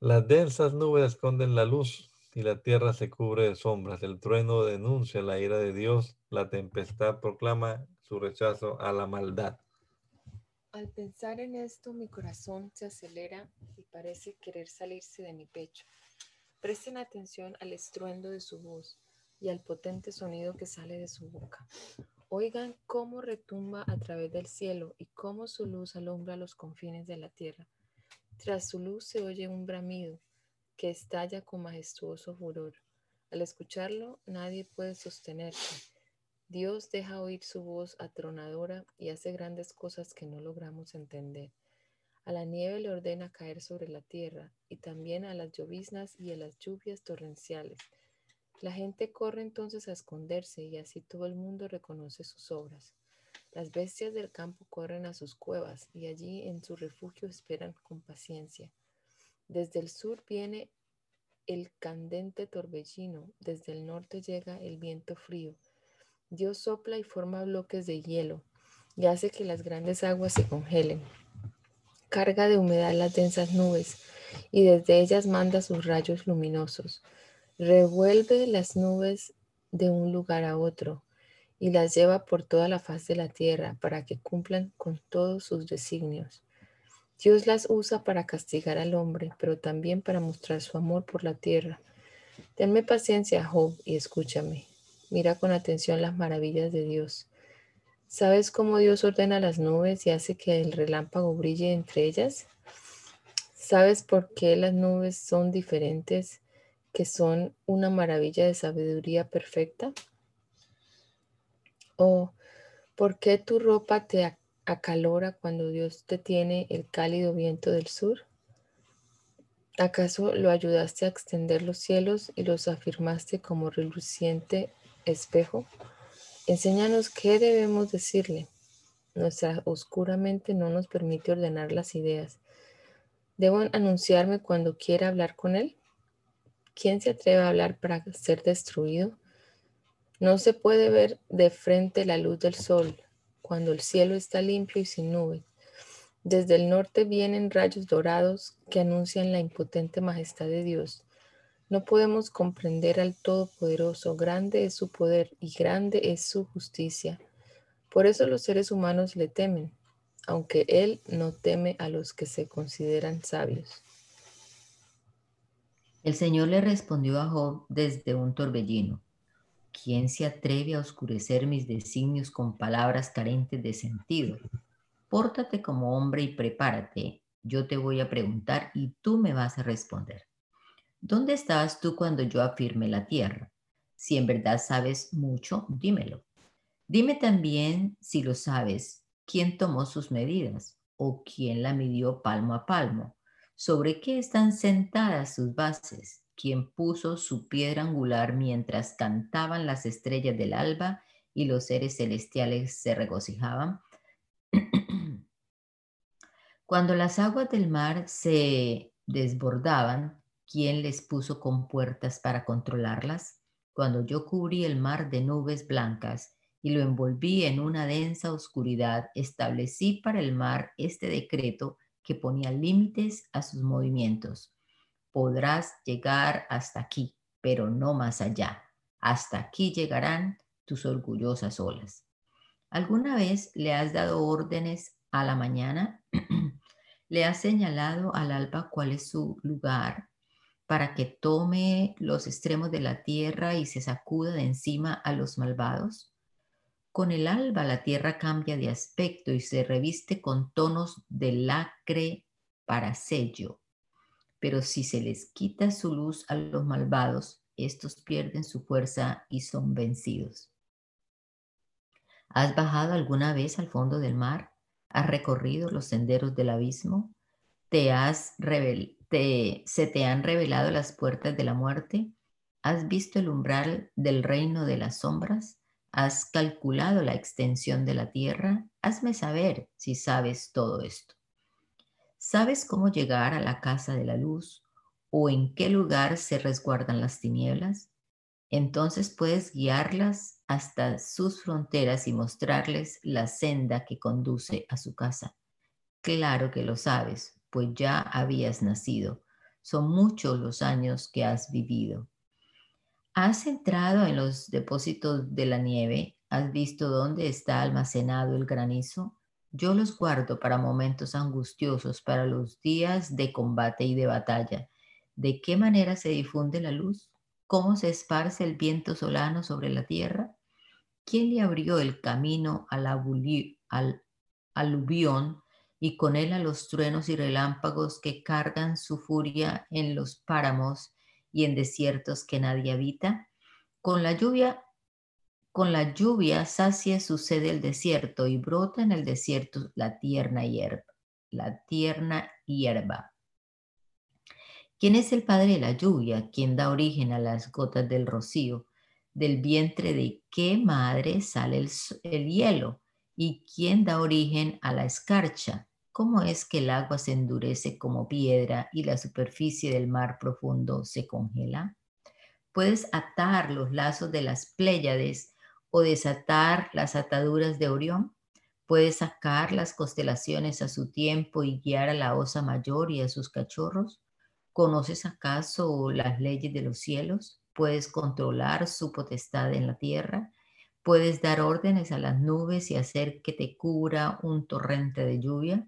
Las densas nubes esconden la luz y la tierra se cubre de sombras. El trueno denuncia la ira de Dios, la tempestad proclama su rechazo a la maldad. Al pensar en esto, mi corazón se acelera y parece querer salirse de mi pecho. Presten atención al estruendo de su voz y al potente sonido que sale de su boca. Oigan cómo retumba a través del cielo y cómo su luz alumbra los confines de la tierra. Tras su luz se oye un bramido que estalla con majestuoso furor. Al escucharlo, nadie puede sostenerse. Dios deja oír su voz atronadora y hace grandes cosas que no logramos entender. A la nieve le ordena caer sobre la tierra y también a las lloviznas y a las lluvias torrenciales. La gente corre entonces a esconderse y así todo el mundo reconoce sus obras. Las bestias del campo corren a sus cuevas y allí en su refugio esperan con paciencia. Desde el sur viene el candente torbellino, desde el norte llega el viento frío. Dios sopla y forma bloques de hielo y hace que las grandes aguas se congelen. Carga de humedad las densas nubes y desde ellas manda sus rayos luminosos. Revuelve las nubes de un lugar a otro y las lleva por toda la faz de la tierra para que cumplan con todos sus designios. Dios las usa para castigar al hombre, pero también para mostrar su amor por la tierra. Tenme paciencia, Job, y escúchame. Mira con atención las maravillas de Dios. ¿Sabes cómo Dios ordena las nubes y hace que el relámpago brille entre ellas? ¿Sabes por qué las nubes son diferentes, que son una maravilla de sabiduría perfecta? ¿O por qué tu ropa te acalora cuando Dios te tiene el cálido viento del sur? ¿Acaso lo ayudaste a extender los cielos y los afirmaste como reluciente espejo? Enséñanos qué debemos decirle. Nuestra oscura mente no nos permite ordenar las ideas. ¿Debo anunciarme cuando quiera hablar con Él? ¿Quién se atreve a hablar para ser destruido? No se puede ver de frente la luz del sol cuando el cielo está limpio y sin nubes. Desde el norte vienen rayos dorados que anuncian la impotente majestad de Dios. No podemos comprender al Todopoderoso, grande es su poder y grande es su justicia. Por eso los seres humanos le temen, aunque Él no teme a los que se consideran sabios. El Señor le respondió a Job desde un torbellino. ¿Quién se atreve a oscurecer mis designios con palabras carentes de sentido? Pórtate como hombre y prepárate. Yo te voy a preguntar y tú me vas a responder. ¿Dónde estabas tú cuando yo afirmé la tierra? Si en verdad sabes mucho, dímelo. Dime también, si lo sabes, quién tomó sus medidas o quién la midió palmo a palmo. ¿Sobre qué están sentadas sus bases? Quien puso su piedra angular mientras cantaban las estrellas del alba y los seres celestiales se regocijaban. Cuando las aguas del mar se desbordaban, ¿quién les puso con puertas para controlarlas? Cuando yo cubrí el mar de nubes blancas y lo envolví en una densa oscuridad, establecí para el mar este decreto que ponía límites a sus movimientos podrás llegar hasta aquí, pero no más allá. Hasta aquí llegarán tus orgullosas olas. ¿Alguna vez le has dado órdenes a la mañana? ¿Le has señalado al alba cuál es su lugar para que tome los extremos de la tierra y se sacuda de encima a los malvados? Con el alba la tierra cambia de aspecto y se reviste con tonos de lacre para sello pero si se les quita su luz a los malvados, estos pierden su fuerza y son vencidos. ¿Has bajado alguna vez al fondo del mar? ¿Has recorrido los senderos del abismo? ¿Te has ¿Se te han revelado las puertas de la muerte? ¿Has visto el umbral del reino de las sombras? ¿Has calculado la extensión de la tierra? Hazme saber si sabes todo esto. ¿Sabes cómo llegar a la casa de la luz o en qué lugar se resguardan las tinieblas? Entonces puedes guiarlas hasta sus fronteras y mostrarles la senda que conduce a su casa. Claro que lo sabes, pues ya habías nacido. Son muchos los años que has vivido. ¿Has entrado en los depósitos de la nieve? ¿Has visto dónde está almacenado el granizo? Yo los guardo para momentos angustiosos, para los días de combate y de batalla. ¿De qué manera se difunde la luz? ¿Cómo se esparce el viento solano sobre la tierra? ¿Quién le abrió el camino al, al aluvión y con él a los truenos y relámpagos que cargan su furia en los páramos y en desiertos que nadie habita? Con la lluvia con la lluvia sacia su sede el desierto y brota en el desierto la tierna hierba. La tierna hierba. ¿Quién es el padre de la lluvia? ¿Quién da origen a las gotas del rocío? ¿Del vientre de qué madre sale el, el hielo? ¿Y quién da origen a la escarcha? ¿Cómo es que el agua se endurece como piedra y la superficie del mar profundo se congela? Puedes atar los lazos de las Pléyades o desatar las ataduras de Orión. Puedes sacar las constelaciones a su tiempo y guiar a la osa mayor y a sus cachorros. ¿Conoces acaso las leyes de los cielos? ¿Puedes controlar su potestad en la tierra? ¿Puedes dar órdenes a las nubes y hacer que te cubra un torrente de lluvia?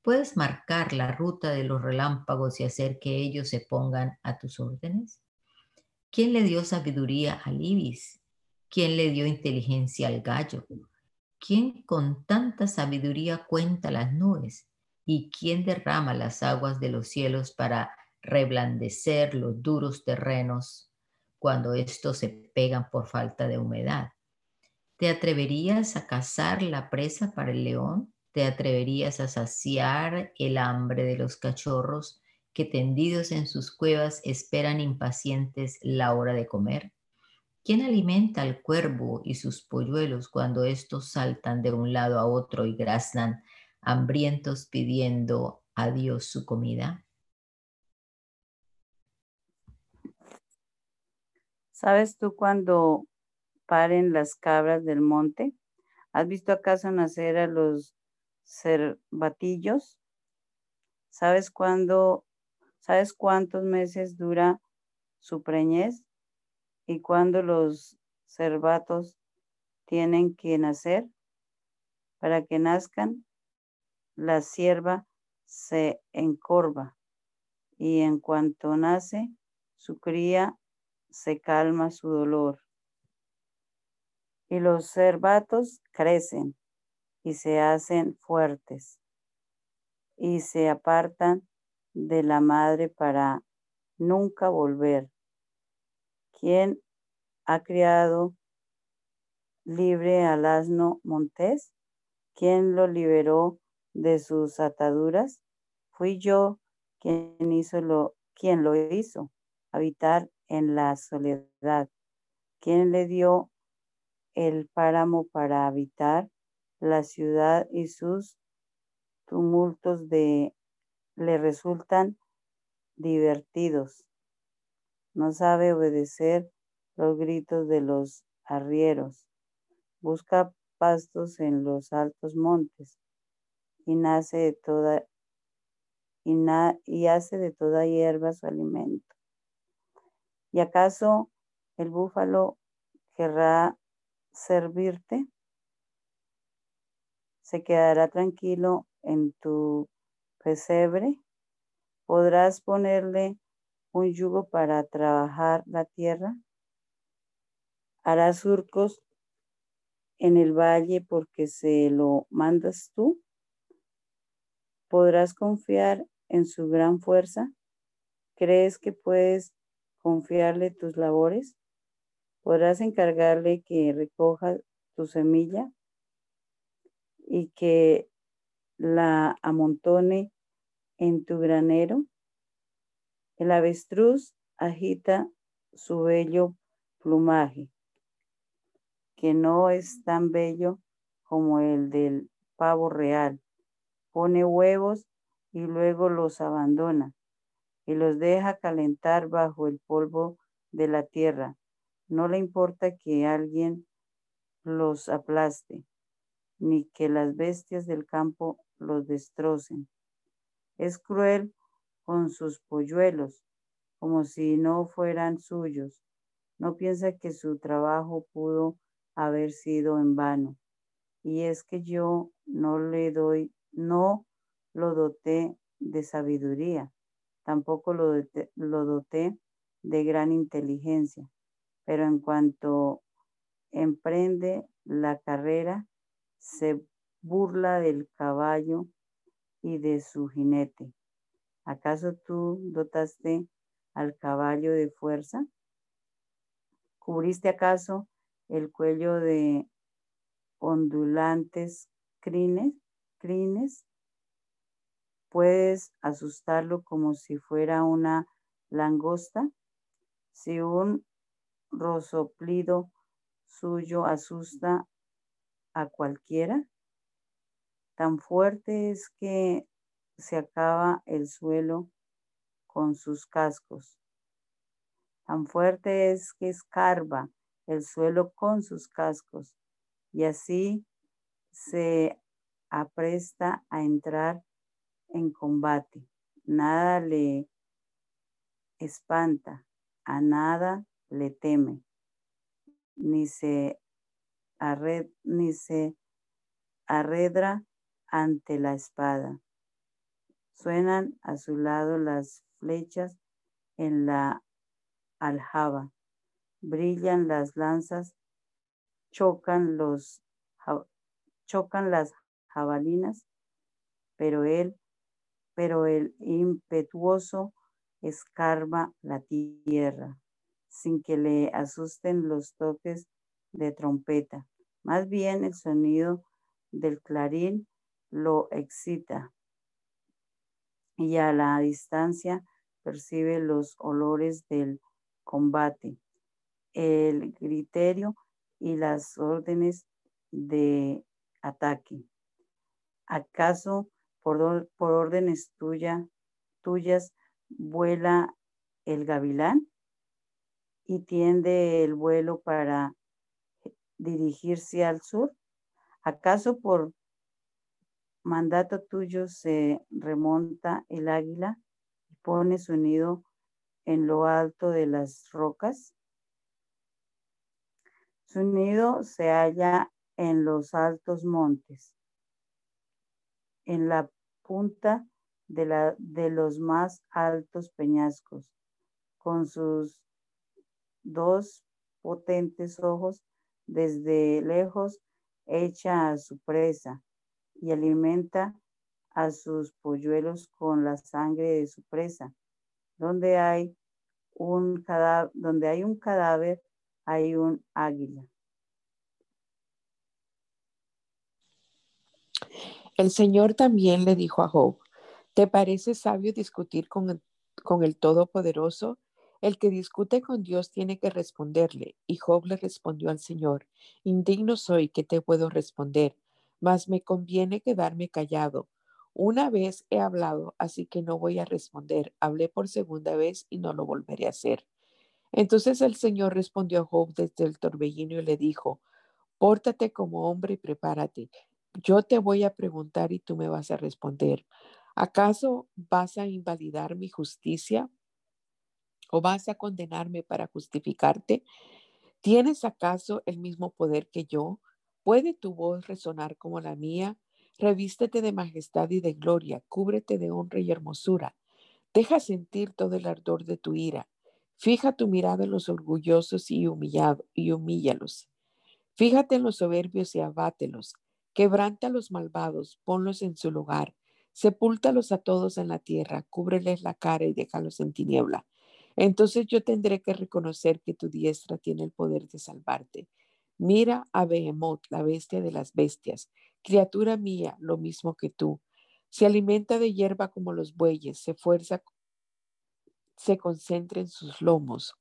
¿Puedes marcar la ruta de los relámpagos y hacer que ellos se pongan a tus órdenes? ¿Quién le dio sabiduría al ibis? ¿Quién le dio inteligencia al gallo? ¿Quién con tanta sabiduría cuenta las nubes? ¿Y quién derrama las aguas de los cielos para reblandecer los duros terrenos cuando estos se pegan por falta de humedad. ¿Te atreverías a cazar la presa para el león? ¿Te atreverías a saciar el hambre de los cachorros que tendidos en sus cuevas esperan impacientes la hora de comer? ¿Quién alimenta al cuervo y sus polluelos cuando estos saltan de un lado a otro y graznan hambrientos pidiendo a Dios su comida? ¿Sabes tú cuando paren las cabras del monte? ¿Has visto acaso nacer a los cervatillos? ¿Sabes cuándo, sabes cuántos meses dura su preñez y cuándo los cervatos tienen que nacer? Para que nazcan, la sierva se encorva y en cuanto nace, su cría se calma su dolor. Y los cervatos crecen y se hacen fuertes y se apartan de la madre para nunca volver. ¿Quién ha criado libre al asno montés? ¿Quién lo liberó de sus ataduras? Fui yo quien hizo lo, quien lo hizo, habitar en la soledad. ¿Quién le dio el páramo para habitar la ciudad y sus tumultos de le resultan divertidos? No sabe obedecer los gritos de los arrieros. Busca pastos en los altos montes y nace de toda y, y hace de toda hierba su alimento. ¿Y acaso el búfalo querrá servirte? ¿Se quedará tranquilo en tu pesebre? ¿Podrás ponerle un yugo para trabajar la tierra? ¿Hará surcos en el valle porque se lo mandas tú? ¿Podrás confiar en su gran fuerza? ¿Crees que puedes confiarle tus labores? ¿Podrás encargarle que recoja tu semilla y que la amontone en tu granero? El avestruz agita su bello plumaje, que no es tan bello como el del pavo real. Pone huevos y luego los abandona y los deja calentar bajo el polvo de la tierra. No le importa que alguien los aplaste, ni que las bestias del campo los destrocen. Es cruel con sus polluelos, como si no fueran suyos. No piensa que su trabajo pudo haber sido en vano. Y es que yo no le doy, no lo doté de sabiduría Tampoco lo, doté, de gran inteligencia, pero en cuanto emprende la carrera, se burla del caballo y de su jinete. ¿Acaso tú dotaste al caballo de fuerza? ¿Cubriste acaso el cuello de ondulantes crines? crines? Puedes asustarlo como si fuera una langosta. Si un rosoplido suyo asusta a cualquiera, Tan fuerte es que se acaba el suelo con sus cascos. Tan fuerte es que escarba el suelo con sus cascos y así se apresta a entrar en combate. Nada le espanta, a nada le teme, ni se, ni se arredra ante la espada. Suenan a su lado las flechas en la aljaba, brillan las lanzas, chocan los chocan las jabalinas, pero él, pero el impetuoso escarba la tierra, sin que le asusten los toques de trompeta. Más bien el sonido del clarín lo excita y a la distancia percibe los olores del combate, el griterio y las órdenes de ataque. ¿Acaso por, por órdenes tuya, tuyas vuela el gavilán y tiende el vuelo para dirigirse al sur? ¿Acaso por mandato tuyo se remonta el águila y pone su nido en lo alto de las rocas? Su nido se halla en los altos montes, en la punta de, la, de los más altos peñascos, con sus dos potentes ojos desde lejos echa a su presa y alimenta a sus polluelos con la sangre de su presa. Donde hay un cadáver, donde hay un cadáver, hay un águila. El Señor también le dijo a Job, ¿te parece sabio discutir con el, con el Todopoderoso? El que discute con Dios tiene que responderle. Y Job le respondió al Señor, indigno soy que te puedo responder, mas me conviene quedarme callado. Una vez he hablado, así que no voy a responder. Hablé por segunda vez y no lo volveré a hacer. Entonces el Señor respondió a Job desde el torbellino y le dijo, Pórtate como hombre y prepárate yo te voy a preguntar y tú me vas a responder. ¿Acaso vas a invalidar mi justicia o vas a condenarme para justificarte? ¿Tienes acaso el mismo poder que yo? ¿Puede tu voz resonar como la mía? Revístete de majestad y de gloria, cúbrete de honra y hermosura. Deja sentir todo el ardor de tu ira. Fija tu mirada en los orgullosos y, humillado, y humíllalos. Fíjate en los soberbios y abátelos. Quebranta a los malvados, ponlos en su lugar. Sepúltalos a todos en la tierra, cúbreles la cara y déjalos en tiniebla. Entonces yo tendré que reconocer que tu diestra tiene el poder de salvarte. Mira a Behemoth, la bestia de las bestias, criatura mía, lo mismo que tú. Se alimenta de hierba como los bueyes, se fuerza, se concentra en sus lomos.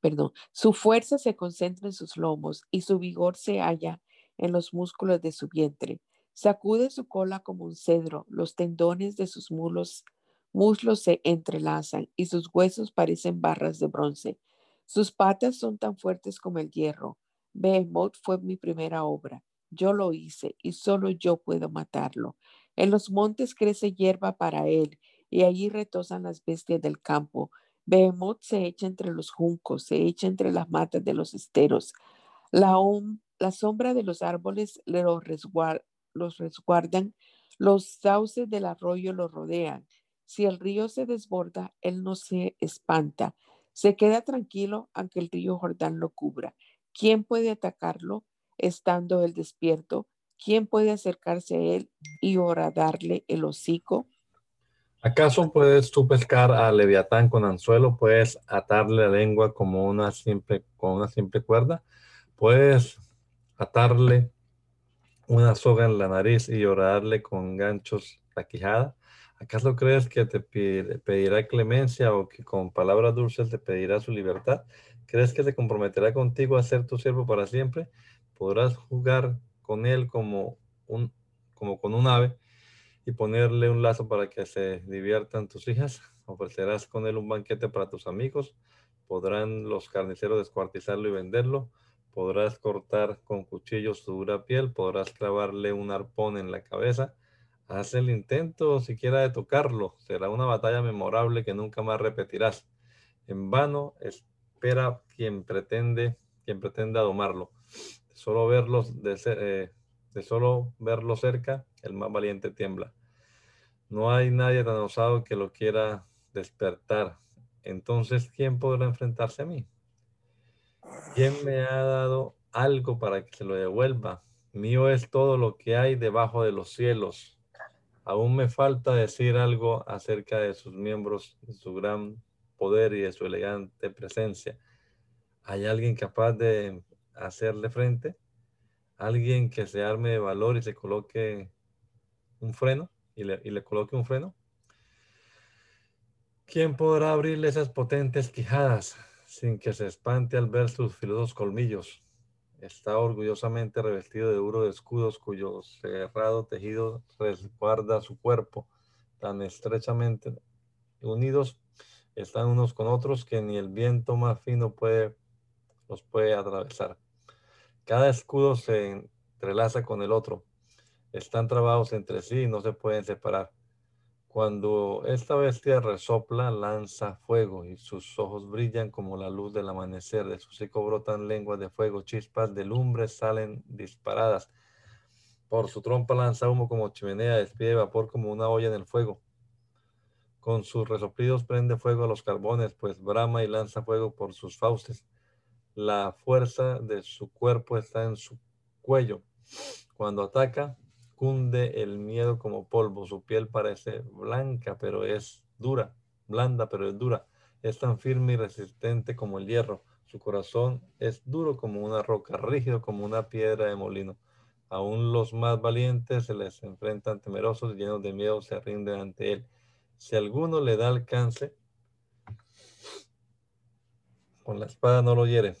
Perdón, su fuerza se concentra en sus lomos y su vigor se halla en los músculos de su vientre. Sacude su cola como un cedro, los tendones de sus muslos, muslos se entrelazan y sus huesos parecen barras de bronce. Sus patas son tan fuertes como el hierro. Behemoth fue mi primera obra. Yo lo hice y solo yo puedo matarlo. En los montes crece hierba para él y allí retosan las bestias del campo. Behemoth se echa entre los juncos, se echa entre las matas de los esteros. La, la sombra de los árboles los, los resguardan, los sauces del arroyo lo rodean. Si el río se desborda, él no se espanta. Se queda tranquilo aunque el río Jordán lo cubra. ¿Quién puede atacarlo estando él despierto? ¿Quién puede acercarse a él y darle el hocico? ¿Acaso puedes tú pescar a Leviatán con anzuelo? ¿Puedes atarle la lengua como una simple, con una simple cuerda? ¿Puedes atarle una soga en la nariz y llorarle con ganchos la quijada? ¿Acaso crees que te pedirá clemencia o que con palabras dulces te pedirá su libertad? ¿Crees que se comprometerá contigo a ser tu siervo para siempre? ¿Podrás jugar con él como un como con un ave y ponerle un lazo para que se diviertan tus hijas. Ofrecerás con él un banquete para tus amigos. Podrán los carniceros descuartizarlo y venderlo. Podrás cortar con cuchillos su dura piel. Podrás clavarle un arpón en la cabeza. Haz el intento siquiera de tocarlo. Será una batalla memorable que nunca más repetirás. En vano espera quien pretende, quien pretenda domarlo. Solo verlos, de, eh, de solo verlo cerca, el más valiente tiembla. No hay nadie tan osado que lo quiera despertar. Entonces, ¿quién podrá enfrentarse a mí? ¿Quién me ha dado algo para que se lo devuelva? Mío es todo lo que hay debajo de los cielos. Aún me falta decir algo acerca de sus miembros, de su gran poder y de su elegante presencia. ¿Hay alguien capaz de hacerle frente? ¿Alguien que se arme de valor y se coloque un freno? ¿Y le, coloque un freno? ¿Quién podrá abrirle esas potentes quijadas sin que se espante al ver sus filudos colmillos? Está orgullosamente revestido de duro de escudos cuyo cerrado tejido resguarda su cuerpo tan estrechamente unidos están unos con otros que ni el viento más fino puede, los puede atravesar. Cada escudo se entrelaza con el otro. Están trabados entre sí y no se pueden separar. Cuando esta bestia resopla, lanza fuego y sus ojos brillan como la luz del amanecer. De su hocico brotan lenguas de fuego, chispas de lumbre salen disparadas. Por su trompa lanza humo como chimenea, despide vapor como una olla en el fuego. Con sus resoplidos prende fuego a los carbones, pues brama y lanza fuego por sus fauces. La fuerza de su cuerpo está en su cuello. Cuando ataca, cunde el miedo como polvo. Su piel parece blanca, pero es dura, blanda, pero es dura. Es tan firme y resistente como el hierro. Su corazón es duro como una roca, rígido como una piedra de molino. Aún los más valientes se les enfrentan temerosos llenos de miedo se rinden ante él. Si alguno le da alcance, con la espada no lo hiere,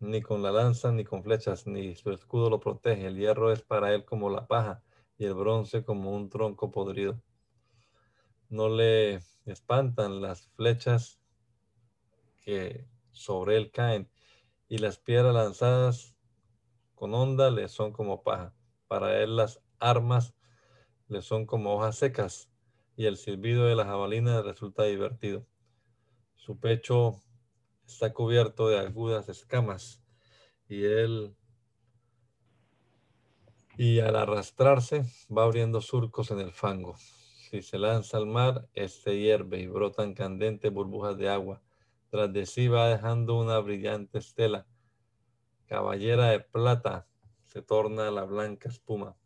ni con la lanza, ni con flechas, ni su escudo lo protege. El hierro es para él como la paja y el bronce como un tronco podrido. No le espantan las flechas que sobre él caen y las piedras lanzadas con onda le son como paja. Para él las armas le son como hojas secas y el silbido de la jabalina resulta divertido. Su pecho está cubierto de agudas escamas y él y al arrastrarse va abriendo surcos en el fango. Si se lanza al mar, este hierve y brotan candentes burbujas de agua. Tras de sí va dejando una brillante estela. Caballera de plata se torna la blanca espuma.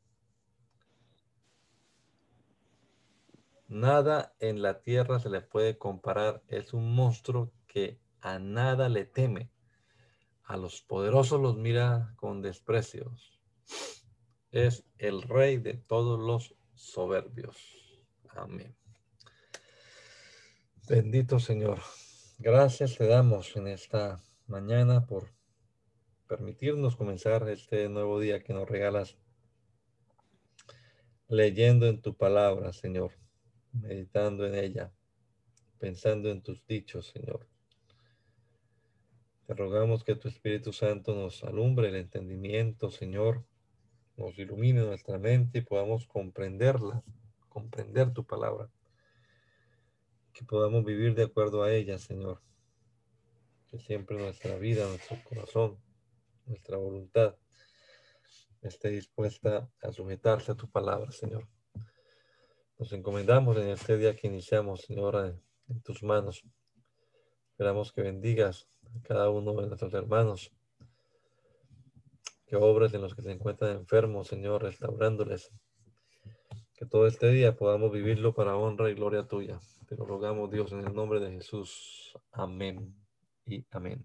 Nada en la tierra se le puede comparar. Es un monstruo que a nada le teme. A los poderosos los mira con desprecios. Es el rey de todos los soberbios. Amén. Bendito Señor. Gracias te damos en esta mañana por permitirnos comenzar este nuevo día que nos regalas leyendo en tu palabra, Señor meditando en ella, pensando en tus dichos, Señor. Te rogamos que tu Espíritu Santo nos alumbre el entendimiento, Señor, nos ilumine nuestra mente y podamos comprenderla, comprender tu palabra, que podamos vivir de acuerdo a ella, Señor. Que siempre nuestra vida, nuestro corazón, nuestra voluntad esté dispuesta a sujetarse a tu palabra, Señor. Nos encomendamos en este día que iniciamos, Señora, en tus manos. Esperamos que bendigas a cada uno de nuestros hermanos, que obres en los que se encuentran enfermos, Señor, restaurándoles. Que todo este día podamos vivirlo para honra y gloria tuya. Te lo rogamos, Dios, en el nombre de Jesús. Amén y amén.